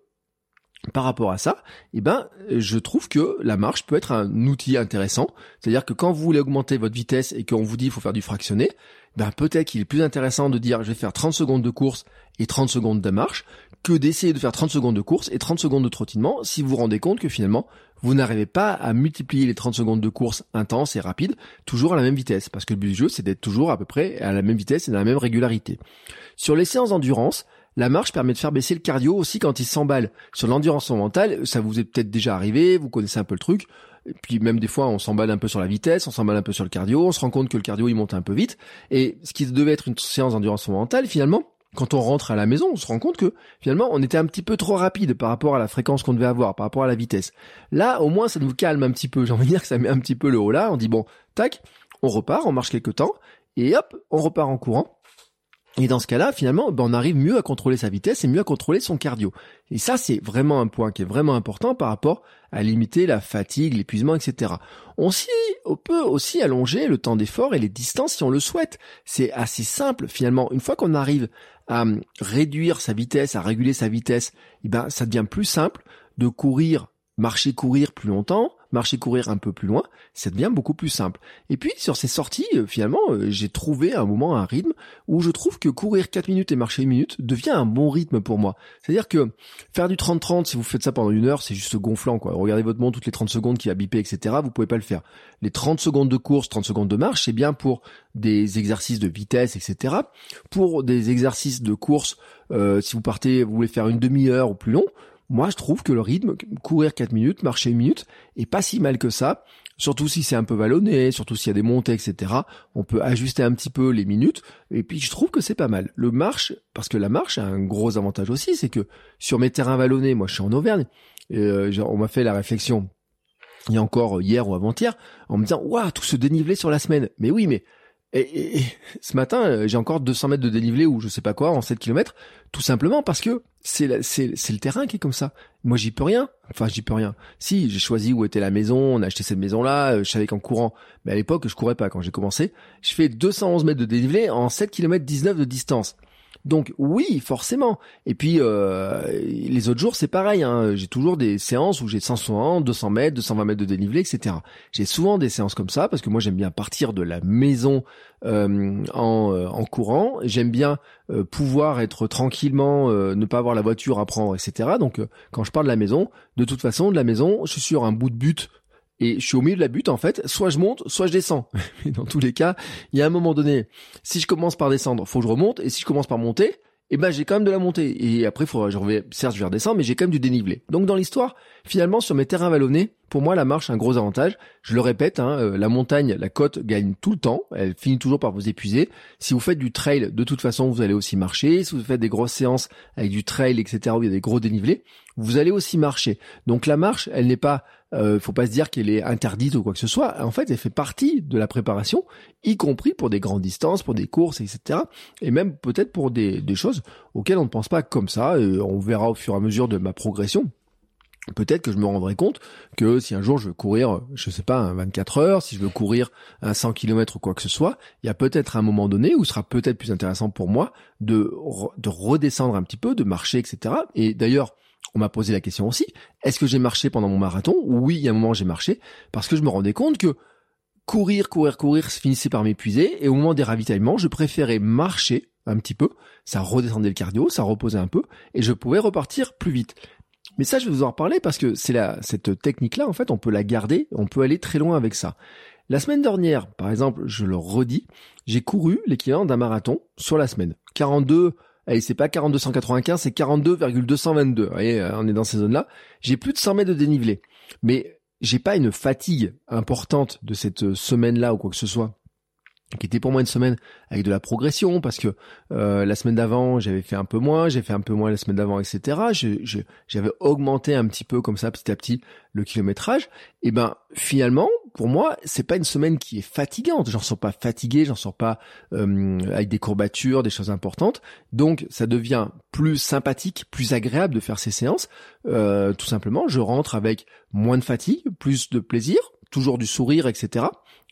par rapport à ça, eh ben, je trouve que la marche peut être un outil intéressant. C'est-à-dire que quand vous voulez augmenter votre vitesse et qu'on vous dit il faut faire du fractionné, ben peut-être qu'il est plus intéressant de dire je vais faire 30 secondes de course et 30 secondes de marche que d'essayer de faire 30 secondes de course et 30 secondes de trottinement si vous vous rendez compte que finalement vous n'arrivez pas à multiplier les 30 secondes de course intense et rapide toujours à la même vitesse parce que le but du jeu c'est d'être toujours à peu près à la même vitesse et dans la même régularité. Sur les séances d'endurance, la marche permet de faire baisser le cardio aussi quand il s'emballe. Sur l'endurance mentale, ça vous est peut-être déjà arrivé, vous connaissez un peu le truc. Et puis même des fois, on s'emballe un peu sur la vitesse, on s'emballe un peu sur le cardio, on se rend compte que le cardio il monte un peu vite. Et ce qui devait être une séance d'endurance mentale, finalement, quand on rentre à la maison, on se rend compte que finalement on était un petit peu trop rapide par rapport à la fréquence qu'on devait avoir, par rapport à la vitesse. Là, au moins, ça nous calme un petit peu. J'ai envie de dire que ça met un petit peu le haut là. On dit bon, tac, on repart, on marche quelques temps, et hop, on repart en courant. Et dans ce cas-là, finalement, ben, on arrive mieux à contrôler sa vitesse et mieux à contrôler son cardio. Et ça, c'est vraiment un point qui est vraiment important par rapport à limiter la fatigue, l'épuisement, etc. On, on peut aussi allonger le temps d'effort et les distances si on le souhaite. C'est assez simple finalement. Une fois qu'on arrive à hum, réduire sa vitesse, à réguler sa vitesse, eh ben, ça devient plus simple de courir, marcher, courir plus longtemps, marcher courir un peu plus loin, ça devient beaucoup plus simple. Et puis sur ces sorties, euh, finalement, euh, j'ai trouvé un moment un rythme où je trouve que courir 4 minutes et marcher 1 minute devient un bon rythme pour moi. C'est-à-dire que faire du 30-30, si vous faites ça pendant une heure, c'est juste gonflant. quoi. Regardez votre montre toutes les 30 secondes qui a bipé, etc. Vous pouvez pas le faire. Les 30 secondes de course, 30 secondes de marche, c'est bien pour des exercices de vitesse, etc. Pour des exercices de course, euh, si vous partez, vous voulez faire une demi-heure ou plus long, moi, je trouve que le rythme, courir 4 minutes, marcher une minute, est pas si mal que ça. Surtout si c'est un peu vallonné, surtout s'il y a des montées, etc. On peut ajuster un petit peu les minutes. Et puis, je trouve que c'est pas mal. Le marche, parce que la marche a un gros avantage aussi, c'est que sur mes terrains vallonnés, moi, je suis en Auvergne, et, euh, on m'a fait la réflexion il y a encore hier ou avant-hier, en me disant, waouh, tout ce dénivelé sur la semaine. Mais oui, mais et, ce matin, euh, j'ai encore 200 mètres de dénivelé ou je sais pas quoi en 7 km, tout simplement parce que c'est c'est le terrain qui est comme ça. Moi, j'y peux rien. Enfin, j'y peux rien. Si j'ai choisi où était la maison, on a acheté cette maison-là, euh, je savais qu'en courant, mais à l'époque, je courais pas quand j'ai commencé. Je fais 211 mètres de dénivelé en 7 km 19 de distance. Donc oui, forcément. Et puis euh, les autres jours, c'est pareil. Hein. J'ai toujours des séances où j'ai 160, 200 mètres, 220 mètres de dénivelé, etc. J'ai souvent des séances comme ça parce que moi j'aime bien partir de la maison euh, en, euh, en, courant. J'aime bien pouvoir être tranquillement, ne pas avoir la voiture à prendre, etc. Donc quand je pars de la maison, de toute façon, de la maison, je suis sur un bout de but et je suis au milieu de la butte en fait, soit je monte, soit je descends. [laughs] Mais dans tous les cas, il y a un moment donné, si je commence par descendre, faut que je remonte, et si je commence par monter, eh ben j'ai quand même de la montée. Et après, faut, je reviens, certes, je vais redescendre, mais j'ai quand même du dénivelé. Donc dans l'histoire, finalement, sur mes terrains vallonnés, pour moi, la marche a un gros avantage. Je le répète, hein, euh, la montagne, la côte gagne tout le temps. Elle finit toujours par vous épuiser. Si vous faites du trail, de toute façon, vous allez aussi marcher. Si vous faites des grosses séances avec du trail, etc., où il y a des gros dénivelés, vous allez aussi marcher. Donc la marche, elle n'est pas, euh, faut pas se dire qu'elle est interdite ou quoi que ce soit. En fait, elle fait partie de la préparation, y compris pour des grandes distances, pour des courses, etc. Et même peut-être pour des, des choses auxquelles on ne pense pas comme ça. Et on verra au fur et à mesure de ma progression peut-être que je me rendrai compte que si un jour je veux courir, je sais pas, un 24 heures, si je veux courir un 100 km ou quoi que ce soit, il y a peut-être un moment donné où ce sera peut-être plus intéressant pour moi de, de redescendre un petit peu, de marcher, etc. Et d'ailleurs, on m'a posé la question aussi, est-ce que j'ai marché pendant mon marathon? Oui, il y a un moment j'ai marché, parce que je me rendais compte que courir, courir, courir finissait par m'épuiser, et au moment des ravitaillements, je préférais marcher un petit peu, ça redescendait le cardio, ça reposait un peu, et je pouvais repartir plus vite. Mais ça, je vais vous en reparler parce que c'est la, cette technique-là, en fait, on peut la garder, on peut aller très loin avec ça. La semaine dernière, par exemple, je le redis, j'ai couru l'équivalent d'un marathon sur la semaine. 42, allez, c'est pas 4295, c'est 42,222. Vous voyez, euh, on est dans ces zones-là. J'ai plus de 100 mètres de dénivelé. Mais j'ai pas une fatigue importante de cette semaine-là ou quoi que ce soit qui était pour moi une semaine avec de la progression parce que euh, la semaine d'avant j'avais fait un peu moins, j'ai fait un peu moins la semaine d'avant, etc. j'avais augmenté un petit peu comme ça petit à petit le kilométrage. Et ben finalement pour moi c'est pas une semaine qui est fatigante. J'en sors pas fatigué, j'en sors pas euh, avec des courbatures, des choses importantes. Donc ça devient plus sympathique, plus agréable de faire ces séances. Euh, tout simplement, je rentre avec moins de fatigue, plus de plaisir, toujours du sourire, etc.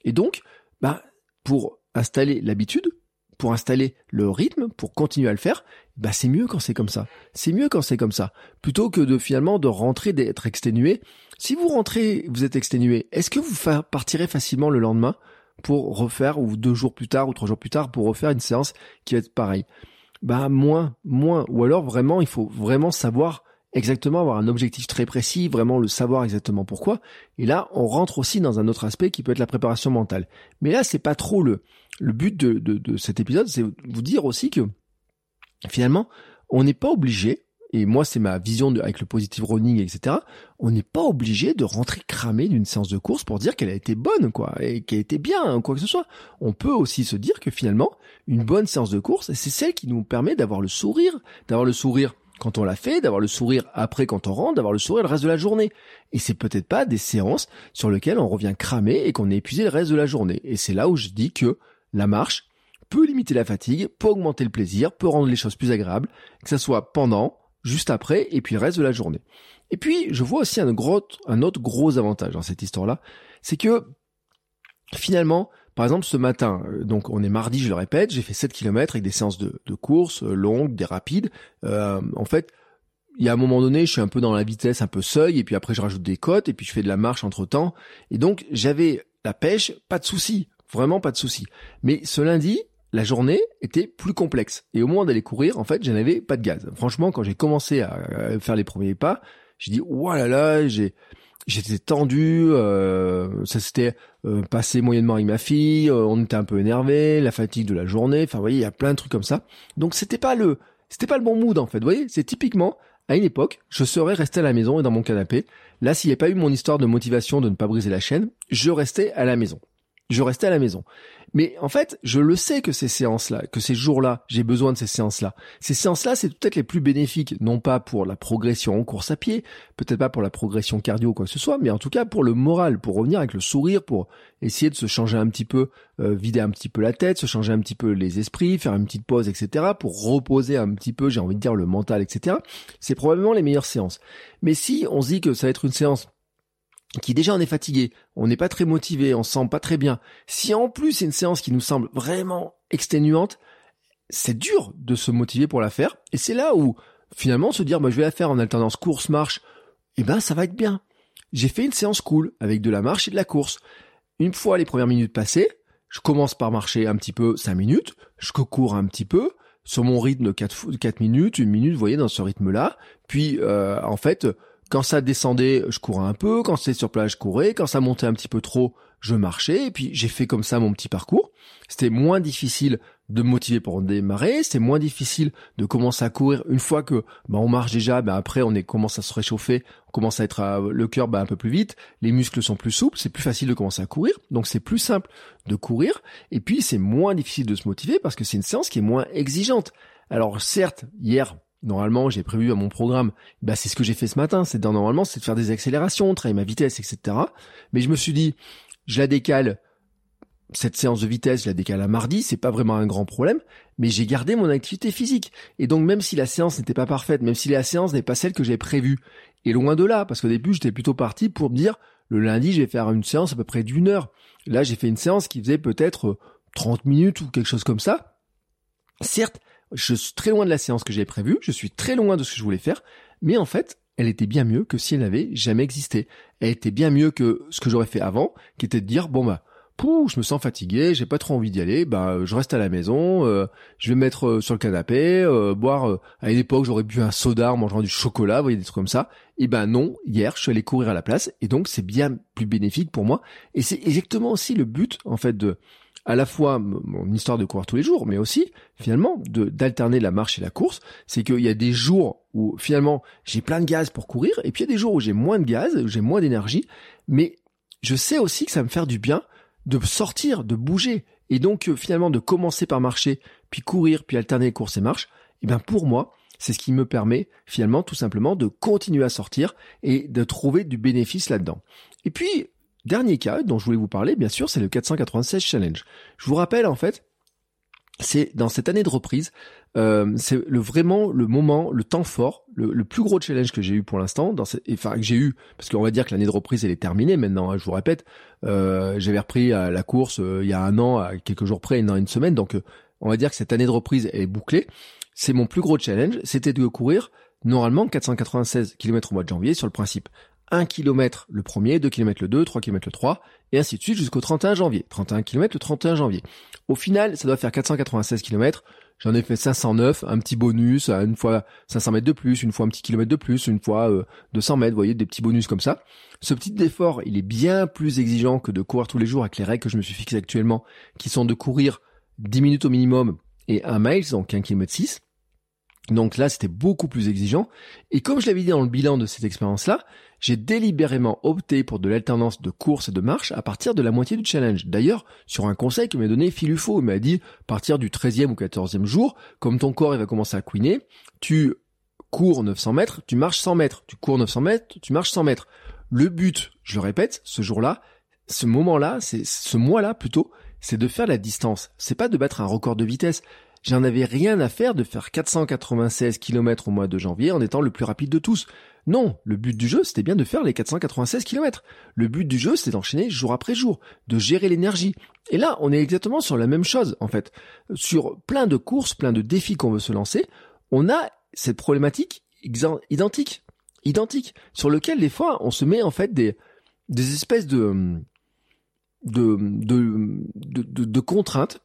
Et donc bah pour installer l'habitude, pour installer le rythme, pour continuer à le faire, bah c'est mieux quand c'est comme ça. C'est mieux quand c'est comme ça. Plutôt que de finalement de rentrer, d'être exténué. Si vous rentrez, vous êtes exténué, est-ce que vous partirez facilement le lendemain pour refaire, ou deux jours plus tard, ou trois jours plus tard, pour refaire une séance qui va être pareille? Bah moins, moins. Ou alors vraiment, il faut vraiment savoir exactement avoir un objectif très précis, vraiment le savoir exactement pourquoi. Et là, on rentre aussi dans un autre aspect qui peut être la préparation mentale. Mais là, c'est pas trop le, le but de, de, de cet épisode, c'est vous dire aussi que finalement, on n'est pas obligé, et moi c'est ma vision de, avec le positive running, etc., on n'est pas obligé de rentrer cramé d'une séance de course pour dire qu'elle a été bonne, quoi, et qu'elle a été bien, quoi que ce soit. On peut aussi se dire que finalement, une bonne séance de course, c'est celle qui nous permet d'avoir le sourire, d'avoir le sourire quand on l'a fait, d'avoir le sourire après quand on rentre, d'avoir le sourire le reste de la journée. Et c'est peut-être pas des séances sur lesquelles on revient cramé et qu'on est épuisé le reste de la journée. Et c'est là où je dis que la marche peut limiter la fatigue, peut augmenter le plaisir, peut rendre les choses plus agréables, que ce soit pendant, juste après et puis le reste de la journée. Et puis, je vois aussi un, un autre gros avantage dans cette histoire-là, c'est que finalement, par exemple, ce matin, euh, donc on est mardi, je le répète, j'ai fait 7 km avec des séances de, de course euh, longues, des rapides. Euh, en fait, il y a un moment donné, je suis un peu dans la vitesse, un peu seuil, et puis après je rajoute des côtes, et puis je fais de la marche entre temps. Et donc j'avais la pêche, pas de souci, vraiment pas de souci. Mais ce lundi, la journée était plus complexe. Et au moment d'aller courir, en fait, je n'avais pas de gaz. Franchement, quand j'ai commencé à faire les premiers pas, j'ai dit, oh là là, j'ai, j'étais tendu, euh, ça s'était euh, passé moyennement avec ma fille, euh, on était un peu énervé, la fatigue de la journée, enfin vous voyez, il y a plein de trucs comme ça. Donc c'était pas le c'était pas le bon mood en fait, vous voyez, c'est typiquement à une époque, je serais resté à la maison et dans mon canapé. Là, s'il n'y avait pas eu mon histoire de motivation de ne pas briser la chaîne, je restais à la maison je restais à la maison. Mais en fait, je le sais que ces séances-là, que ces jours-là, j'ai besoin de ces séances-là. Ces séances-là, c'est peut-être les plus bénéfiques, non pas pour la progression en course à pied, peut-être pas pour la progression cardio quoi que ce soit, mais en tout cas pour le moral, pour revenir avec le sourire, pour essayer de se changer un petit peu, euh, vider un petit peu la tête, se changer un petit peu les esprits, faire une petite pause, etc., pour reposer un petit peu, j'ai envie de dire, le mental, etc. C'est probablement les meilleures séances. Mais si on se dit que ça va être une séance qui déjà on est fatigué, on n'est pas très motivé, on se sent pas très bien. Si en plus c'est une séance qui nous semble vraiment exténuante, c'est dur de se motiver pour la faire. Et c'est là où finalement se dire bah, je vais la faire en alternance course marche, et eh ben ça va être bien. J'ai fait une séance cool avec de la marche et de la course. Une fois les premières minutes passées, je commence par marcher un petit peu 5 minutes, je cours un petit peu sur mon rythme de 4, 4 minutes, une minute, vous voyez, dans ce rythme-là. Puis euh, en fait, quand ça descendait, je courais un peu. Quand c'était sur place, je courais. Quand ça montait un petit peu trop, je marchais. Et puis j'ai fait comme ça mon petit parcours. C'était moins difficile de me motiver pour démarrer. C'était moins difficile de commencer à courir une fois que bah, on marche déjà. Bah, après, on commence à se réchauffer. On commence à être le cœur bah, un peu plus vite. Les muscles sont plus souples. C'est plus facile de commencer à courir. Donc c'est plus simple de courir. Et puis c'est moins difficile de se motiver parce que c'est une séance qui est moins exigeante. Alors certes, hier, normalement j'ai prévu à mon programme, bah c'est ce que j'ai fait ce matin, c'est normalement c'est de faire des accélérations, travailler ma vitesse, etc. Mais je me suis dit, je la décale, cette séance de vitesse, je la décale à mardi, c'est pas vraiment un grand problème, mais j'ai gardé mon activité physique. Et donc même si la séance n'était pas parfaite, même si la séance n'est pas celle que j'ai prévue, et loin de là, parce qu'au début j'étais plutôt parti pour me dire, le lundi je vais faire une séance à peu près d'une heure. Là j'ai fait une séance qui faisait peut-être 30 minutes ou quelque chose comme ça. Certes, je suis très loin de la séance que j'avais prévue, je suis très loin de ce que je voulais faire, mais en fait, elle était bien mieux que si elle n'avait jamais existé. Elle était bien mieux que ce que j'aurais fait avant, qui était de dire, bon bah, pouh, je me sens fatigué, j'ai pas trop envie d'y aller, bah je reste à la maison, euh, je vais me mettre euh, sur le canapé, euh, boire à une époque j'aurais bu un soda en mangeant du chocolat, vous voyez des trucs comme ça. Et ben non, hier je suis allé courir à la place et donc c'est bien plus bénéfique pour moi et c'est exactement aussi le but en fait de à la fois mon histoire de courir tous les jours, mais aussi finalement d'alterner la marche et la course. C'est qu'il y a des jours où finalement j'ai plein de gaz pour courir, et puis il y a des jours où j'ai moins de gaz, où j'ai moins d'énergie, mais je sais aussi que ça va me faire du bien de sortir, de bouger, et donc euh, finalement de commencer par marcher, puis courir, puis alterner course et marche. Et bien pour moi, c'est ce qui me permet finalement tout simplement de continuer à sortir et de trouver du bénéfice là-dedans. Et puis Dernier cas dont je voulais vous parler, bien sûr, c'est le 496 Challenge. Je vous rappelle, en fait, c'est dans cette année de reprise, euh, c'est le vraiment le moment, le temps fort, le, plus gros challenge que j'ai eu pour l'instant, dans enfin que j'ai eu, parce qu'on va dire que l'année de reprise elle est terminée maintenant. Hein, je vous répète, euh, j'avais repris la course euh, il y a un an, à quelques jours près, an, une semaine, donc on va dire que cette année de reprise est bouclée, c'est mon plus gros challenge, c'était de courir normalement 496 km au mois de janvier sur le principe 1 km le premier, 2 km le 2, 3 km le 3, et ainsi de suite jusqu'au 31 janvier. 31 km le 31 janvier. Au final, ça doit faire 496 km. J'en ai fait 509, un petit bonus, une fois 500 mètres de plus, une fois un petit kilomètre de plus, une fois 200 euh, mètres, vous voyez, des petits bonus comme ça. Ce petit effort, il est bien plus exigeant que de courir tous les jours avec les règles que je me suis fixées actuellement, qui sont de courir 10 minutes au minimum et 1 mile, donc 1 km 6. Donc là, c'était beaucoup plus exigeant. Et comme je l'avais dit dans le bilan de cette expérience-là, j'ai délibérément opté pour de l'alternance de course et de marche à partir de la moitié du challenge. D'ailleurs, sur un conseil que m'a donné Philufo, il m'a dit, à partir du 13e ou 14e jour, comme ton corps il va commencer à couiner, tu cours 900 mètres, tu marches 100 mètres. Tu cours 900 mètres, tu marches 100 mètres. Le but, je le répète, ce jour-là, ce moment-là, c'est ce mois-là plutôt, c'est de faire la distance. C'est pas de battre un record de vitesse. J'en avais rien à faire de faire 496 km au mois de janvier en étant le plus rapide de tous. Non, le but du jeu, c'était bien de faire les 496 km. Le but du jeu, c'est d'enchaîner jour après jour, de gérer l'énergie. Et là, on est exactement sur la même chose, en fait. Sur plein de courses, plein de défis qu'on veut se lancer, on a cette problématique identique, identique, sur lequel des fois, on se met en fait des, espèces de contraintes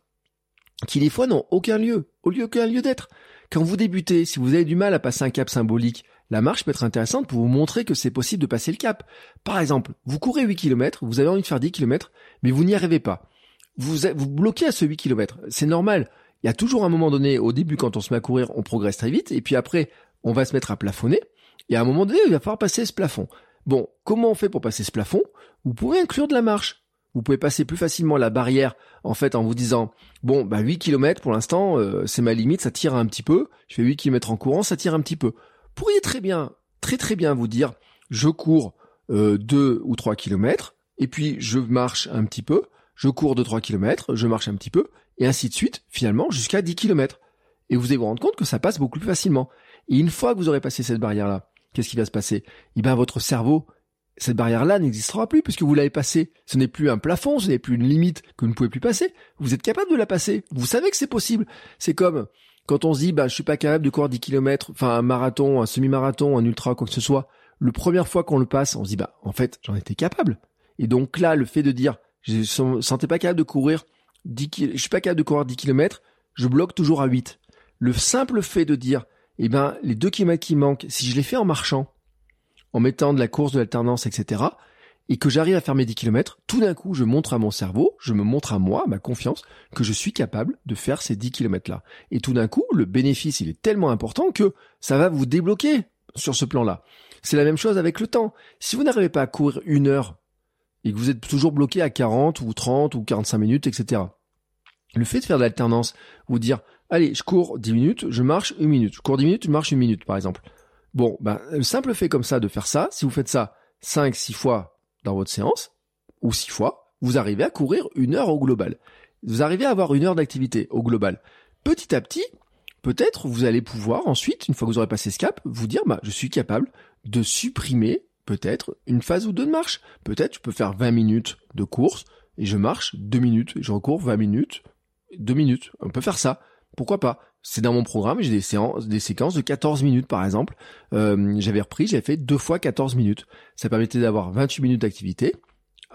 qui des fois n'ont aucun lieu, au lieu aucun lieu d'être. Quand vous débutez, si vous avez du mal à passer un cap symbolique, la marche peut être intéressante pour vous montrer que c'est possible de passer le cap. Par exemple, vous courez 8 km, vous avez envie de faire 10 km, mais vous n'y arrivez pas. Vous vous bloquez à ce 8 km. C'est normal. Il y a toujours un moment donné, au début, quand on se met à courir, on progresse très vite, et puis après, on va se mettre à plafonner, et à un moment donné, il va falloir passer ce plafond. Bon, comment on fait pour passer ce plafond? Vous pouvez inclure de la marche. Vous pouvez passer plus facilement la barrière en fait en vous disant bon bah 8 km pour l'instant euh, c'est ma limite, ça tire un petit peu, je fais 8 km en courant, ça tire un petit peu. Vous pourriez très bien, très très bien vous dire je cours euh, 2 ou 3 km et puis je marche un petit peu, je cours 2 3 km, je marche un petit peu et ainsi de suite finalement jusqu'à 10 km. Et vous allez vous rendre compte que ça passe beaucoup plus facilement. Et une fois que vous aurez passé cette barrière là, qu'est-ce qui va se passer? Eh bien votre cerveau cette barrière-là n'existera plus puisque vous l'avez passée. Ce n'est plus un plafond, ce n'est plus une limite que vous ne pouvez plus passer. Vous êtes capable de la passer. Vous savez que c'est possible. C'est comme quand on se dit, bah, je suis pas capable de courir 10 km, enfin, un marathon, un semi-marathon, un ultra, quoi que ce soit. Le première fois qu'on le passe, on se dit, bah, en fait, j'en étais capable. Et donc là, le fait de dire, je ne sentais pas capable de courir 10 km, je suis pas capable de courir 10 km, je bloque toujours à 8. Le simple fait de dire, eh ben, les 2 km qui manquent, si je les fais en marchant, en mettant de la course, de l'alternance, etc., et que j'arrive à faire mes 10 km, tout d'un coup, je montre à mon cerveau, je me montre à moi, ma confiance, que je suis capable de faire ces 10 km-là. Et tout d'un coup, le bénéfice, il est tellement important que ça va vous débloquer sur ce plan-là. C'est la même chose avec le temps. Si vous n'arrivez pas à courir une heure et que vous êtes toujours bloqué à 40 ou 30 ou 45 minutes, etc., le fait de faire de l'alternance, vous dire, allez, je cours 10 minutes, je marche une minute, je cours 10 minutes, je marche une minute, par exemple. Bon, ben, le simple fait comme ça de faire ça, si vous faites ça 5, 6 fois dans votre séance, ou 6 fois, vous arrivez à courir une heure au global. Vous arrivez à avoir une heure d'activité au global. Petit à petit, peut-être vous allez pouvoir ensuite, une fois que vous aurez passé ce cap, vous dire, bah, je suis capable de supprimer peut-être une phase ou deux de marche. Peut-être je peux faire 20 minutes de course et je marche 2 minutes et je recours 20 minutes, 2 minutes. On peut faire ça. Pourquoi pas c'est dans mon programme, j'ai des séances, des séquences de 14 minutes par exemple. Euh, j'avais repris, j'avais fait deux fois 14 minutes. Ça permettait d'avoir 28 minutes d'activité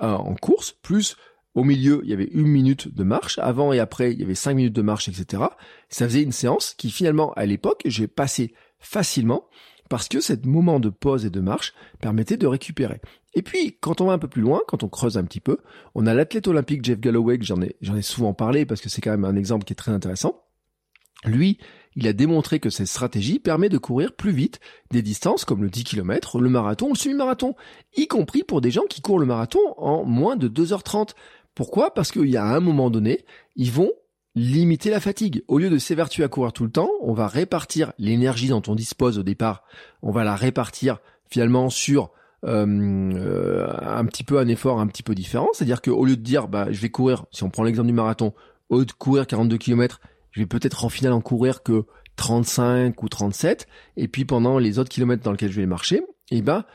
euh, en course, plus au milieu il y avait une minute de marche, avant et après il y avait 5 minutes de marche, etc. Ça faisait une séance qui finalement à l'époque j'ai passé facilement parce que cet moment de pause et de marche permettait de récupérer. Et puis, quand on va un peu plus loin, quand on creuse un petit peu, on a l'athlète olympique Jeff Galloway, que j'en ai, j'en ai souvent parlé parce que c'est quand même un exemple qui est très intéressant. Lui, il a démontré que cette stratégie permet de courir plus vite des distances comme le 10 km, le marathon ou le semi-marathon, y compris pour des gens qui courent le marathon en moins de 2h30. Pourquoi? Parce qu'il y a un moment donné, ils vont limiter la fatigue. Au lieu de s'évertuer à courir tout le temps, on va répartir l'énergie dont on dispose au départ, on va la répartir finalement sur euh, euh, un petit peu un effort un petit peu différent. C'est-à-dire qu'au lieu de dire bah je vais courir, si on prend l'exemple du marathon, au lieu de courir 42 km, je vais peut-être en finale en courir que 35 ou 37, et puis pendant les autres kilomètres dans lesquels je vais marcher, eh ben,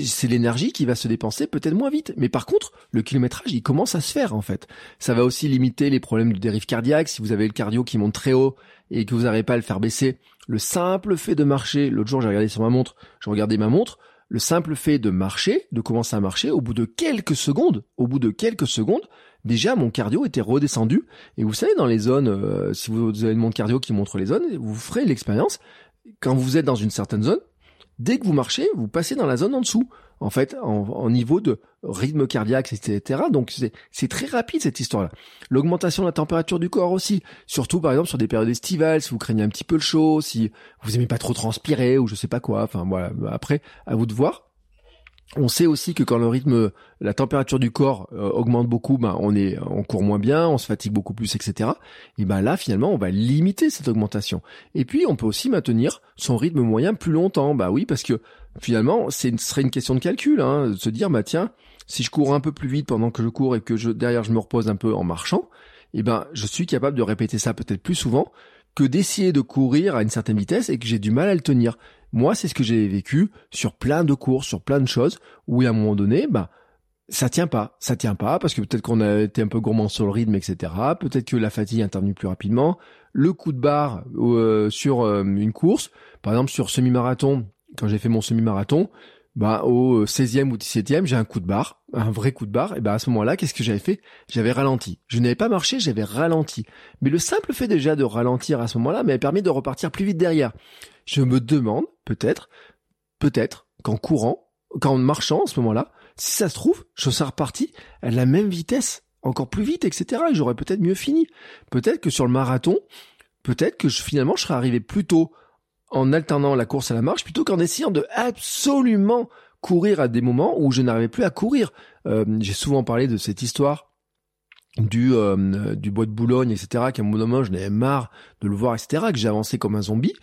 c'est l'énergie qui va se dépenser peut-être moins vite. Mais par contre, le kilométrage, il commence à se faire en fait. Ça va aussi limiter les problèmes de dérive cardiaque. Si vous avez le cardio qui monte très haut et que vous n'arrivez pas à le faire baisser, le simple fait de marcher, l'autre jour j'ai regardé sur ma montre, je regardais ma montre, le simple fait de marcher, de commencer à marcher, au bout de quelques secondes, au bout de quelques secondes, déjà mon cardio était redescendu. Et vous savez, dans les zones, euh, si vous avez une montre cardio qui montre les zones, vous ferez l'expérience. Quand vous êtes dans une certaine zone, dès que vous marchez, vous passez dans la zone en dessous. En fait, en, niveau de rythme cardiaque, etc. Donc c'est très rapide cette histoire-là. L'augmentation de la température du corps aussi, surtout par exemple sur des périodes estivales, si vous craignez un petit peu le chaud, si vous aimez pas trop transpirer ou je sais pas quoi. Enfin voilà. Après, à vous de voir. On sait aussi que quand le rythme, la température du corps euh, augmente beaucoup, ben on est, on court moins bien, on se fatigue beaucoup plus, etc. Et ben là, finalement, on va limiter cette augmentation. Et puis, on peut aussi maintenir son rythme moyen plus longtemps. Bah oui, parce que finalement, ce serait une question de calcul, hein, de se dire, bah tiens, si je cours un peu plus vite pendant que je cours et que derrière je me repose un peu en marchant, et ben je suis capable de répéter ça peut-être plus souvent que d'essayer de courir à une certaine vitesse et que j'ai du mal à le tenir. Moi, c'est ce que j'ai vécu sur plein de courses, sur plein de choses, où à un moment donné, bah, ça tient pas, ça tient pas, parce que peut-être qu'on a été un peu gourmand sur le rythme, etc. Peut-être que la fatigue est intervenue plus rapidement. Le coup de barre euh, sur euh, une course, par exemple sur semi-marathon, quand j'ai fait mon semi-marathon, bah au 16e ou 17e, j'ai un coup de barre, un vrai coup de barre, et ben à ce moment-là, qu'est-ce que j'avais fait? J'avais ralenti. Je n'avais pas marché, j'avais ralenti. Mais le simple fait déjà de ralentir à ce moment-là m'avait permis de repartir plus vite derrière. Je me demande, peut-être, peut-être, qu'en courant, qu'en marchant en ce moment-là, si ça se trouve, je serais reparti à la même vitesse, encore plus vite, etc. Et j'aurais peut-être mieux fini. Peut-être que sur le marathon, peut-être que je, finalement je serais arrivé plus tôt en alternant la course à la marche plutôt qu'en essayant de absolument courir à des moments où je n'arrivais plus à courir. Euh, j'ai souvent parlé de cette histoire du euh, du bois de Boulogne, etc. Qu'à un moment je n'avais marre de le voir, etc. Que j'ai avancé comme un zombie.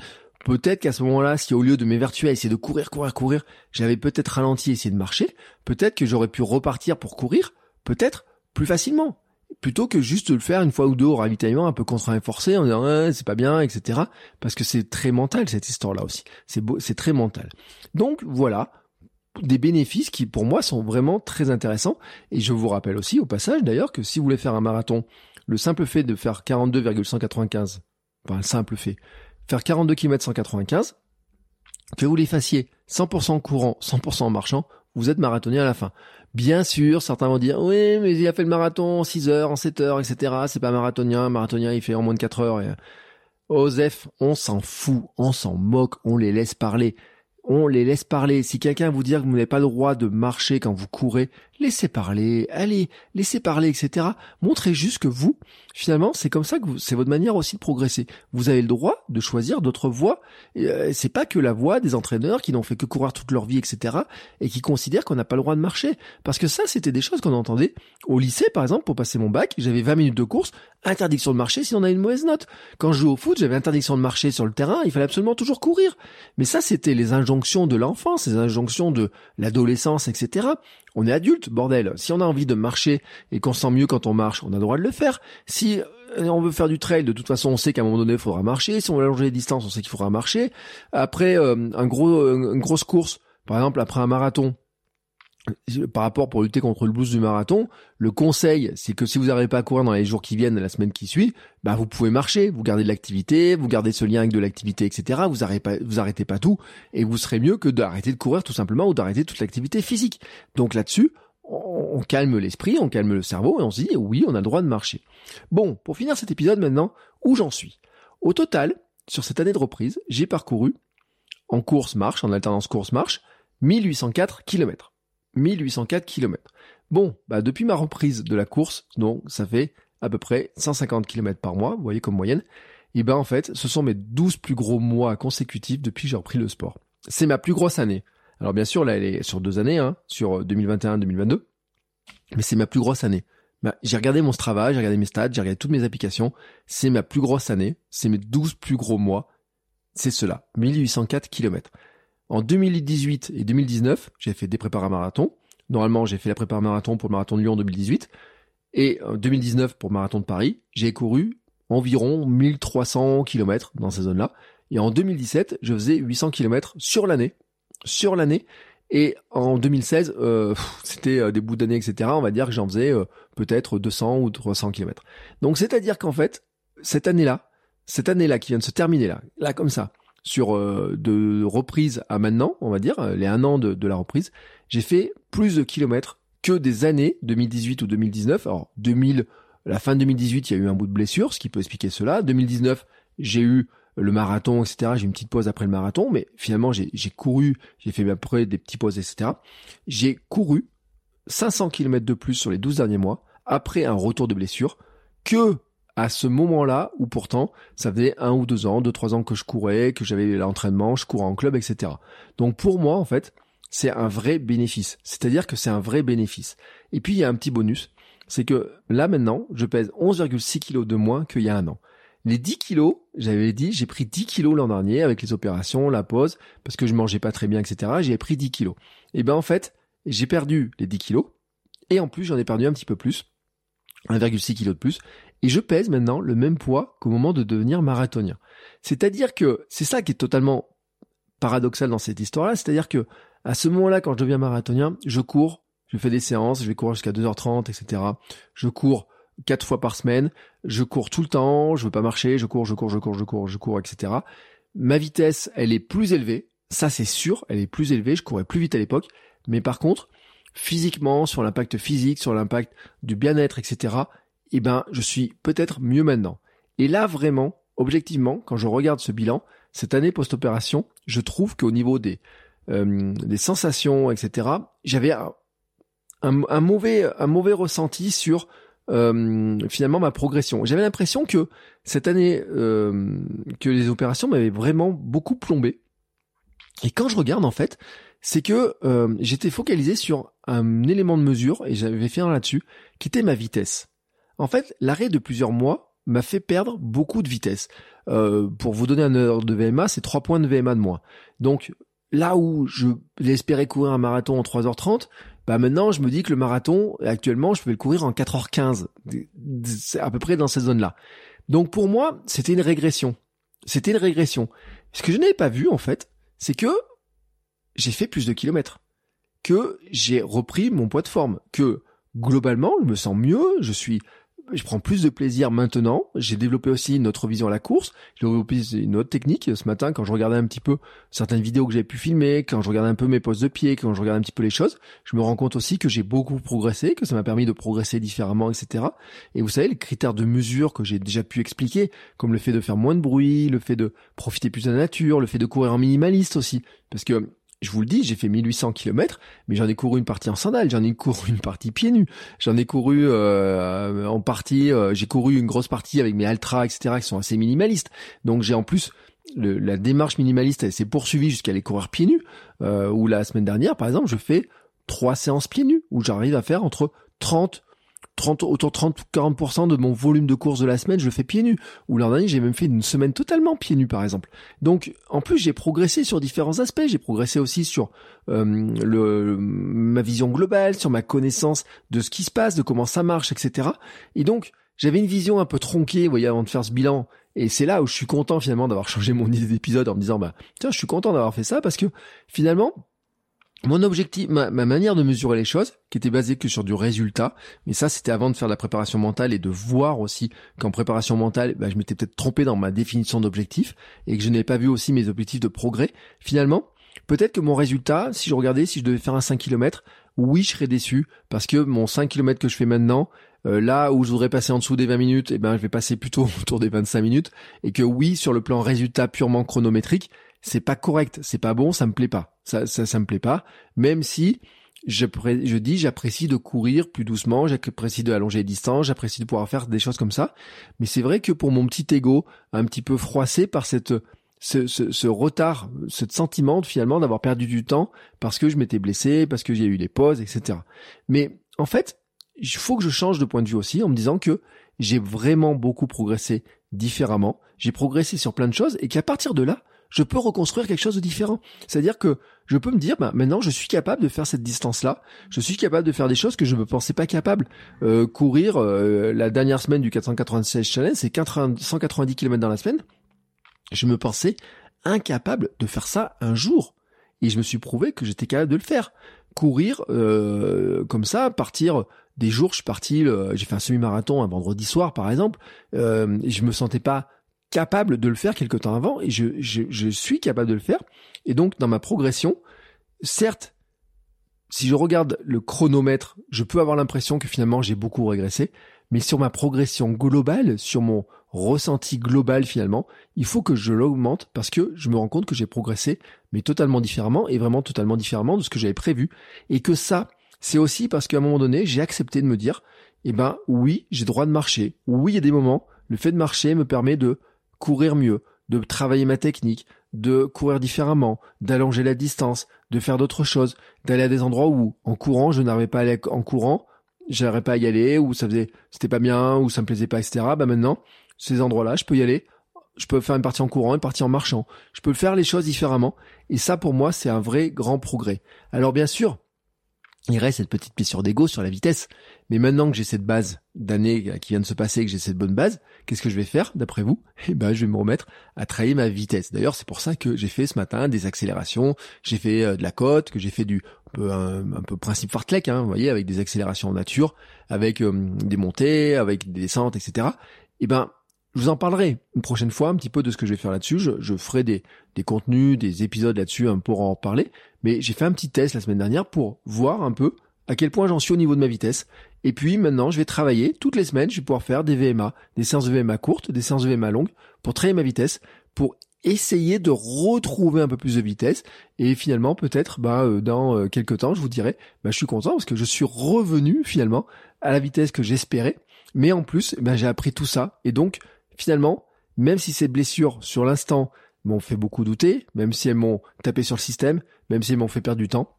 Peut-être qu'à ce moment-là, si au lieu de m'évertuer à essayer de courir, courir, courir, j'avais peut-être ralenti, essayé de marcher, peut-être que j'aurais pu repartir pour courir, peut-être plus facilement. Plutôt que juste de le faire une fois ou deux au ravitaillement un peu contraint et forcé en disant c'est pas bien etc parce que c'est très mental cette histoire là aussi. C'est beau c'est très mental. Donc voilà. Des bénéfices qui pour moi sont vraiment très intéressants. Et je vous rappelle aussi au passage d'ailleurs que si vous voulez faire un marathon le simple fait de faire 42,195 enfin le simple fait faire 42 km 195 que vous les fassiez 100% courant 100% marchant vous êtes marathonien à la fin Bien sûr, certains vont dire, oui, mais il a fait le marathon en 6 heures, en 7 heures, etc. C'est pas marathonien. Marathonien, il fait en moins de 4 heures. Et... Osef, on s'en fout, on s'en moque, on les laisse parler on les laisse parler. Si quelqu'un vous dit que vous n'avez pas le droit de marcher quand vous courez, laissez parler, allez, laissez parler, etc. Montrez juste que vous, finalement, c'est comme ça que c'est votre manière aussi de progresser. Vous avez le droit de choisir d'autres voies. Euh, c'est pas que la voie des entraîneurs qui n'ont fait que courir toute leur vie, etc. et qui considèrent qu'on n'a pas le droit de marcher. Parce que ça, c'était des choses qu'on entendait au lycée, par exemple, pour passer mon bac. J'avais 20 minutes de course, interdiction de marcher si on a une mauvaise note. Quand je jouais au foot, j'avais interdiction de marcher sur le terrain, il fallait absolument toujours courir. Mais ça, c'était les injonctions de l'enfance, les injonctions de l'adolescence, etc. On est adulte, bordel. Si on a envie de marcher et qu'on sent mieux quand on marche, on a le droit de le faire. Si euh, on veut faire du trail, de toute façon, on sait qu'à un moment donné, il faudra marcher. Si on veut allonger les distances, on sait qu'il faudra marcher. Après, euh, un gros, une grosse course, par exemple, après un marathon, par rapport pour lutter contre le blues du marathon, le conseil, c'est que si vous n'arrivez pas à courir dans les jours qui viennent, la semaine qui suit, bah vous pouvez marcher, vous gardez de l'activité, vous gardez ce lien avec de l'activité, etc. Vous arrêtez pas, tout, et vous serez mieux que d'arrêter de courir tout simplement ou d'arrêter toute l'activité physique. Donc là-dessus, on, calme l'esprit, on calme le cerveau et on se dit oui, on a le droit de marcher. Bon, pour finir cet épisode maintenant, où j'en suis? Au total, sur cette année de reprise, j'ai parcouru en course marche, en alternance course marche, 1804 kilomètres. 1804 km. Bon, bah depuis ma reprise de la course, donc ça fait à peu près 150 km par mois, vous voyez comme moyenne, et ben en fait, ce sont mes 12 plus gros mois consécutifs depuis que j'ai repris le sport. C'est ma plus grosse année. Alors bien sûr, là, elle est sur deux années, hein, sur 2021-2022, mais c'est ma plus grosse année. Bah, j'ai regardé mon Strava, j'ai regardé mes stats, j'ai regardé toutes mes applications, c'est ma plus grosse année, c'est mes 12 plus gros mois, c'est cela, 1804 km. En 2018 et 2019, j'ai fait des prépares marathon. Normalement, j'ai fait la préparation marathon pour le marathon de Lyon en 2018. Et en 2019 pour le marathon de Paris, j'ai couru environ 1300 km dans ces zones-là. Et en 2017, je faisais 800 km sur l'année. Sur l'année. Et en 2016, euh, c'était euh, des bouts d'années, etc. On va dire que j'en faisais euh, peut-être 200 ou 300 km. Donc c'est-à-dire qu'en fait, cette année-là, cette année-là qui vient de se terminer là, là comme ça, sur de reprise à maintenant, on va dire, les un an de, de la reprise, j'ai fait plus de kilomètres que des années 2018 ou 2019. Alors 2000, la fin de 2018, il y a eu un bout de blessure, ce qui peut expliquer cela. 2019, j'ai eu le marathon, etc. J'ai une petite pause après le marathon, mais finalement j'ai couru, j'ai fait après des petites pauses, etc. J'ai couru 500 km de plus sur les 12 derniers mois après un retour de blessure que à ce moment-là où pourtant ça faisait un ou deux ans, deux trois ans que je courais, que j'avais l'entraînement, je courais en club, etc. Donc pour moi en fait c'est un vrai bénéfice. C'est-à-dire que c'est un vrai bénéfice. Et puis il y a un petit bonus, c'est que là maintenant je pèse 11,6 kg de moins qu'il y a un an. Les 10 kilos, j'avais dit, j'ai pris 10 kilos l'an dernier avec les opérations, la pause, parce que je mangeais pas très bien, etc. J'ai pris 10 kilos. Et ben en fait, j'ai perdu les 10 kilos, et en plus j'en ai perdu un petit peu plus, 1,6 kg de plus, et je pèse maintenant le même poids qu'au moment de devenir marathonien. C'est-à-dire que c'est ça qui est totalement paradoxal dans cette histoire-là, c'est-à-dire que à ce moment-là, quand je deviens marathonien, je cours, je fais des séances, je vais courir jusqu'à 2h30, etc. Je cours quatre fois par semaine, je cours tout le temps, je veux pas marcher, je cours, je cours, je cours, je cours, je cours, etc. Ma vitesse, elle est plus élevée, ça c'est sûr, elle est plus élevée, je courais plus vite à l'époque, mais par contre, physiquement, sur l'impact physique, sur l'impact du bien-être, etc., eh ben, je suis peut-être mieux maintenant. Et là, vraiment, objectivement, quand je regarde ce bilan, cette année post-opération, je trouve qu'au niveau des, euh, sensations, etc., j'avais un, mauvais, un mauvais ressenti sur euh, finalement ma progression. J'avais l'impression que cette année, euh, que les opérations m'avaient vraiment beaucoup plombé. Et quand je regarde en fait, c'est que j'étais focalisé sur un élément de mesure et j'avais fait un là-dessus, qui était ma vitesse. En fait, l'arrêt de plusieurs mois m'a fait perdre beaucoup de vitesse. pour vous donner un heure de VMA, c'est 3 points de VMA de moins. Donc là où je l'espérais courir un marathon en 3h30, bah maintenant je me dis que le marathon actuellement je peux le courir en 4h15 c'est à peu près dans cette zone là donc pour moi c'était une régression. C'était une régression. Ce que je n'avais pas vu en fait c'est que j'ai fait plus de kilomètres. Que j'ai repris mon poids de forme. Que globalement je me sens mieux je suis je prends plus de plaisir maintenant. J'ai développé aussi une autre vision à la course. J'ai développé une autre technique ce matin quand je regardais un petit peu certaines vidéos que j'avais pu filmer, quand je regardais un peu mes poses de pied, quand je regardais un petit peu les choses. Je me rends compte aussi que j'ai beaucoup progressé, que ça m'a permis de progresser différemment, etc. Et vous savez, les critères de mesure que j'ai déjà pu expliquer, comme le fait de faire moins de bruit, le fait de profiter plus de la nature, le fait de courir en minimaliste aussi. Parce que je vous le dis, j'ai fait 1800 km, mais j'en ai couru une partie en sandales, j'en ai couru une partie pieds nus, j'en ai couru euh, en partie, euh, j'ai couru une grosse partie avec mes Altra, etc., qui sont assez minimalistes. Donc j'ai en plus la démarche minimaliste, elle s'est poursuivie jusqu'à aller courir pieds nus. Euh, où la semaine dernière, par exemple, je fais trois séances pieds nus, où j'arrive à faire entre 30 30, autour de 30 40% de mon volume de course de la semaine, je le fais pieds nus. Ou l'an dernier, j'ai même fait une semaine totalement pieds nus, par exemple. Donc, en plus, j'ai progressé sur différents aspects. J'ai progressé aussi sur euh, ma vision globale, sur ma connaissance de ce qui se passe, de comment ça marche, etc. Et donc, j'avais une vision un peu tronquée, vous voyez, avant de faire ce bilan. Et c'est là où je suis content finalement d'avoir changé mon [laughs] idée d'épisode en me disant, bah, tiens, je suis content d'avoir fait ça parce que finalement, mon objectif, ma, manière de mesurer les choses, qui était basée que sur du résultat, mais ça c'était avant de faire la préparation mentale et de voir aussi qu'en préparation mentale, bah, je m'étais peut-être trompé dans ma définition d'objectif et que je n'avais pas vu aussi mes objectifs de progrès. Finalement, peut-être que mon résultat, si je regardais, si je devais faire un 5 km, oui, je serais déçu parce que mon 5 km que je fais maintenant, euh, là où je voudrais passer en dessous des 20 minutes, eh ben je vais passer plutôt [laughs] autour des 25 minutes et que oui, sur le plan résultat purement chronométrique, c'est pas correct, c'est pas bon, ça me plaît pas. Ça, ça, ça me plaît pas. Même si je, je dis j'apprécie de courir plus doucement, j'apprécie de allonger les distances, j'apprécie de pouvoir faire des choses comme ça. Mais c'est vrai que pour mon petit ego, un petit peu froissé par cette ce, ce, ce retard, ce sentiment finalement d'avoir perdu du temps parce que je m'étais blessé, parce que j'ai eu des pauses, etc. Mais en fait, il faut que je change de point de vue aussi en me disant que j'ai vraiment beaucoup progressé différemment. J'ai progressé sur plein de choses et qu'à partir de là, je peux reconstruire quelque chose de différent. C'est-à-dire que je peux me dire, bah, maintenant, je suis capable de faire cette distance-là. Je suis capable de faire des choses que je ne me pensais pas capable. Euh, courir euh, la dernière semaine du 496 challenge, c'est 190 km dans la semaine. Je me pensais incapable de faire ça un jour. et je me suis prouvé que j'étais capable de le faire. Courir euh, comme ça, partir des jours, je suis parti, j'ai fait un semi-marathon un vendredi soir par exemple, euh, je me sentais pas capable de le faire quelque temps avant et je, je, suis capable de le faire. Et donc dans ma progression, certes, si je regarde le chronomètre, je peux avoir l'impression que finalement j'ai beaucoup régressé, mais sur ma progression globale, sur mon ressenti global finalement, il faut que je l'augmente parce que je me rends compte que j'ai progressé, mais totalement différemment et vraiment totalement différemment de ce que j'avais prévu. Et que ça, c'est aussi parce qu'à un moment donné, j'ai accepté de me dire, eh ben oui, j'ai droit de marcher. Oui, il y a des moments, le fait de marcher me permet de courir mieux, de travailler ma technique, de courir différemment, d'allonger la distance, de faire d'autres choses, d'aller à des endroits où, en courant, je n'arrivais pas à aller en courant, j'arrivais pas à y aller, ou ça faisait, c'était pas bien, ou ça me plaisait pas, etc. Bah maintenant, ces endroits-là, je peux y aller, je peux faire une partie en courant, une partie en marchant. Je peux faire les choses différemment. Et ça, pour moi, c'est un vrai grand progrès. Alors bien sûr, il reste cette petite blessure d'ego sur la vitesse. Mais maintenant que j'ai cette base d'année qui vient de se passer, que j'ai cette bonne base, qu'est-ce que je vais faire d'après vous? Eh ben, je vais me remettre à travailler ma vitesse. D'ailleurs, c'est pour ça que j'ai fait ce matin des accélérations, j'ai fait euh, de la côte, que j'ai fait du un peu, un, peu principe fartlek, hein, vous voyez, avec des accélérations en nature, avec euh, des montées, avec des descentes, etc. Eh ben, je vous en parlerai une prochaine fois un petit peu de ce que je vais faire là-dessus. Je, je, ferai des, des contenus, des épisodes là-dessus hein, pour en parler. Mais j'ai fait un petit test la semaine dernière pour voir un peu à quel point j'en suis au niveau de ma vitesse. Et puis maintenant, je vais travailler toutes les semaines. Je vais pouvoir faire des VMA, des séances de VMA courtes, des séances de VMA longues pour travailler ma vitesse, pour essayer de retrouver un peu plus de vitesse. Et finalement, peut-être, bah, euh, dans euh, quelques temps, je vous dirai, bah, je suis content parce que je suis revenu finalement à la vitesse que j'espérais. Mais en plus, bah, j'ai appris tout ça. Et donc, finalement, même si ces blessures sur l'instant m'ont fait beaucoup douter, même si elles m'ont tapé sur le système, même si elles m'ont fait perdre du temps,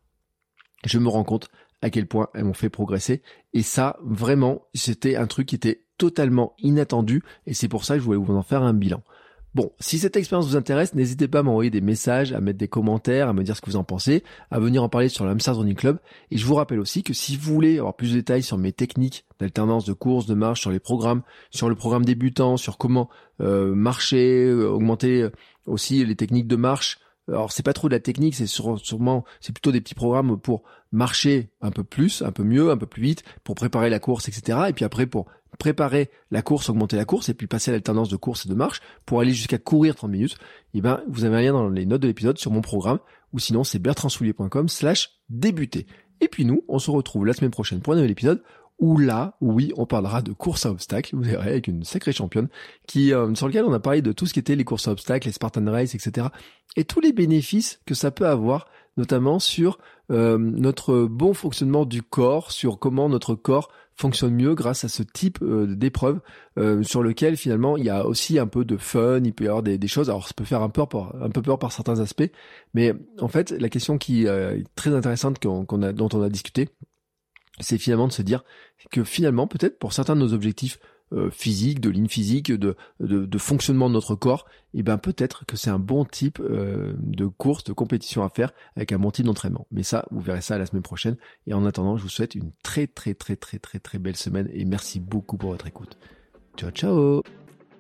je me rends compte à quel point elles m'ont fait progresser. Et ça, vraiment, c'était un truc qui était totalement inattendu et c'est pour ça que je voulais vous en faire un bilan. Bon, si cette expérience vous intéresse, n'hésitez pas à m'envoyer des messages, à mettre des commentaires, à me dire ce que vous en pensez, à venir en parler sur l'Amsterdam Running Club. Et je vous rappelle aussi que si vous voulez avoir plus de détails sur mes techniques d'alternance de course, de marche, sur les programmes, sur le programme débutant, sur comment euh, marcher, euh, augmenter euh, aussi les techniques de marche, alors c'est pas trop de la technique, c'est sûrement c'est plutôt des petits programmes pour marcher un peu plus, un peu mieux, un peu plus vite, pour préparer la course, etc. Et puis après pour préparer la course, augmenter la course, et puis passer à l'alternance de course et de marche pour aller jusqu'à courir 30 minutes. Et eh ben vous avez un lien dans les notes de l'épisode sur mon programme, ou sinon c'est bertrandsoulier.com slash débuter. Et puis nous, on se retrouve la semaine prochaine pour un nouvel épisode où là, oui, on parlera de course à obstacles, vous verrez, avec une sacrée championne, qui euh, sur lequel on a parlé de tout ce qui était les courses à obstacles, les Spartan Race, etc. Et tous les bénéfices que ça peut avoir, notamment sur euh, notre bon fonctionnement du corps, sur comment notre corps fonctionne mieux grâce à ce type euh, d'épreuve sur lequel finalement il y a aussi un peu de fun, il peut y avoir des, choses. Alors ça peut faire un, peur un peu peur par certains aspects, mais en fait la question qui est très intéressante dont on a discuté, c'est finalement de se dire que finalement, peut-être pour certains de nos objectifs euh, physiques, de ligne physique, de, de, fonctionnement de notre corps, et eh ben peut-être que c'est un bon type euh, de course, de compétition à faire avec un bon type d'entraînement. Mais ça, vous verrez ça la semaine prochaine. Et en attendant, je vous souhaite une très très très très très très belle semaine et merci beaucoup pour votre écoute. Ciao ciao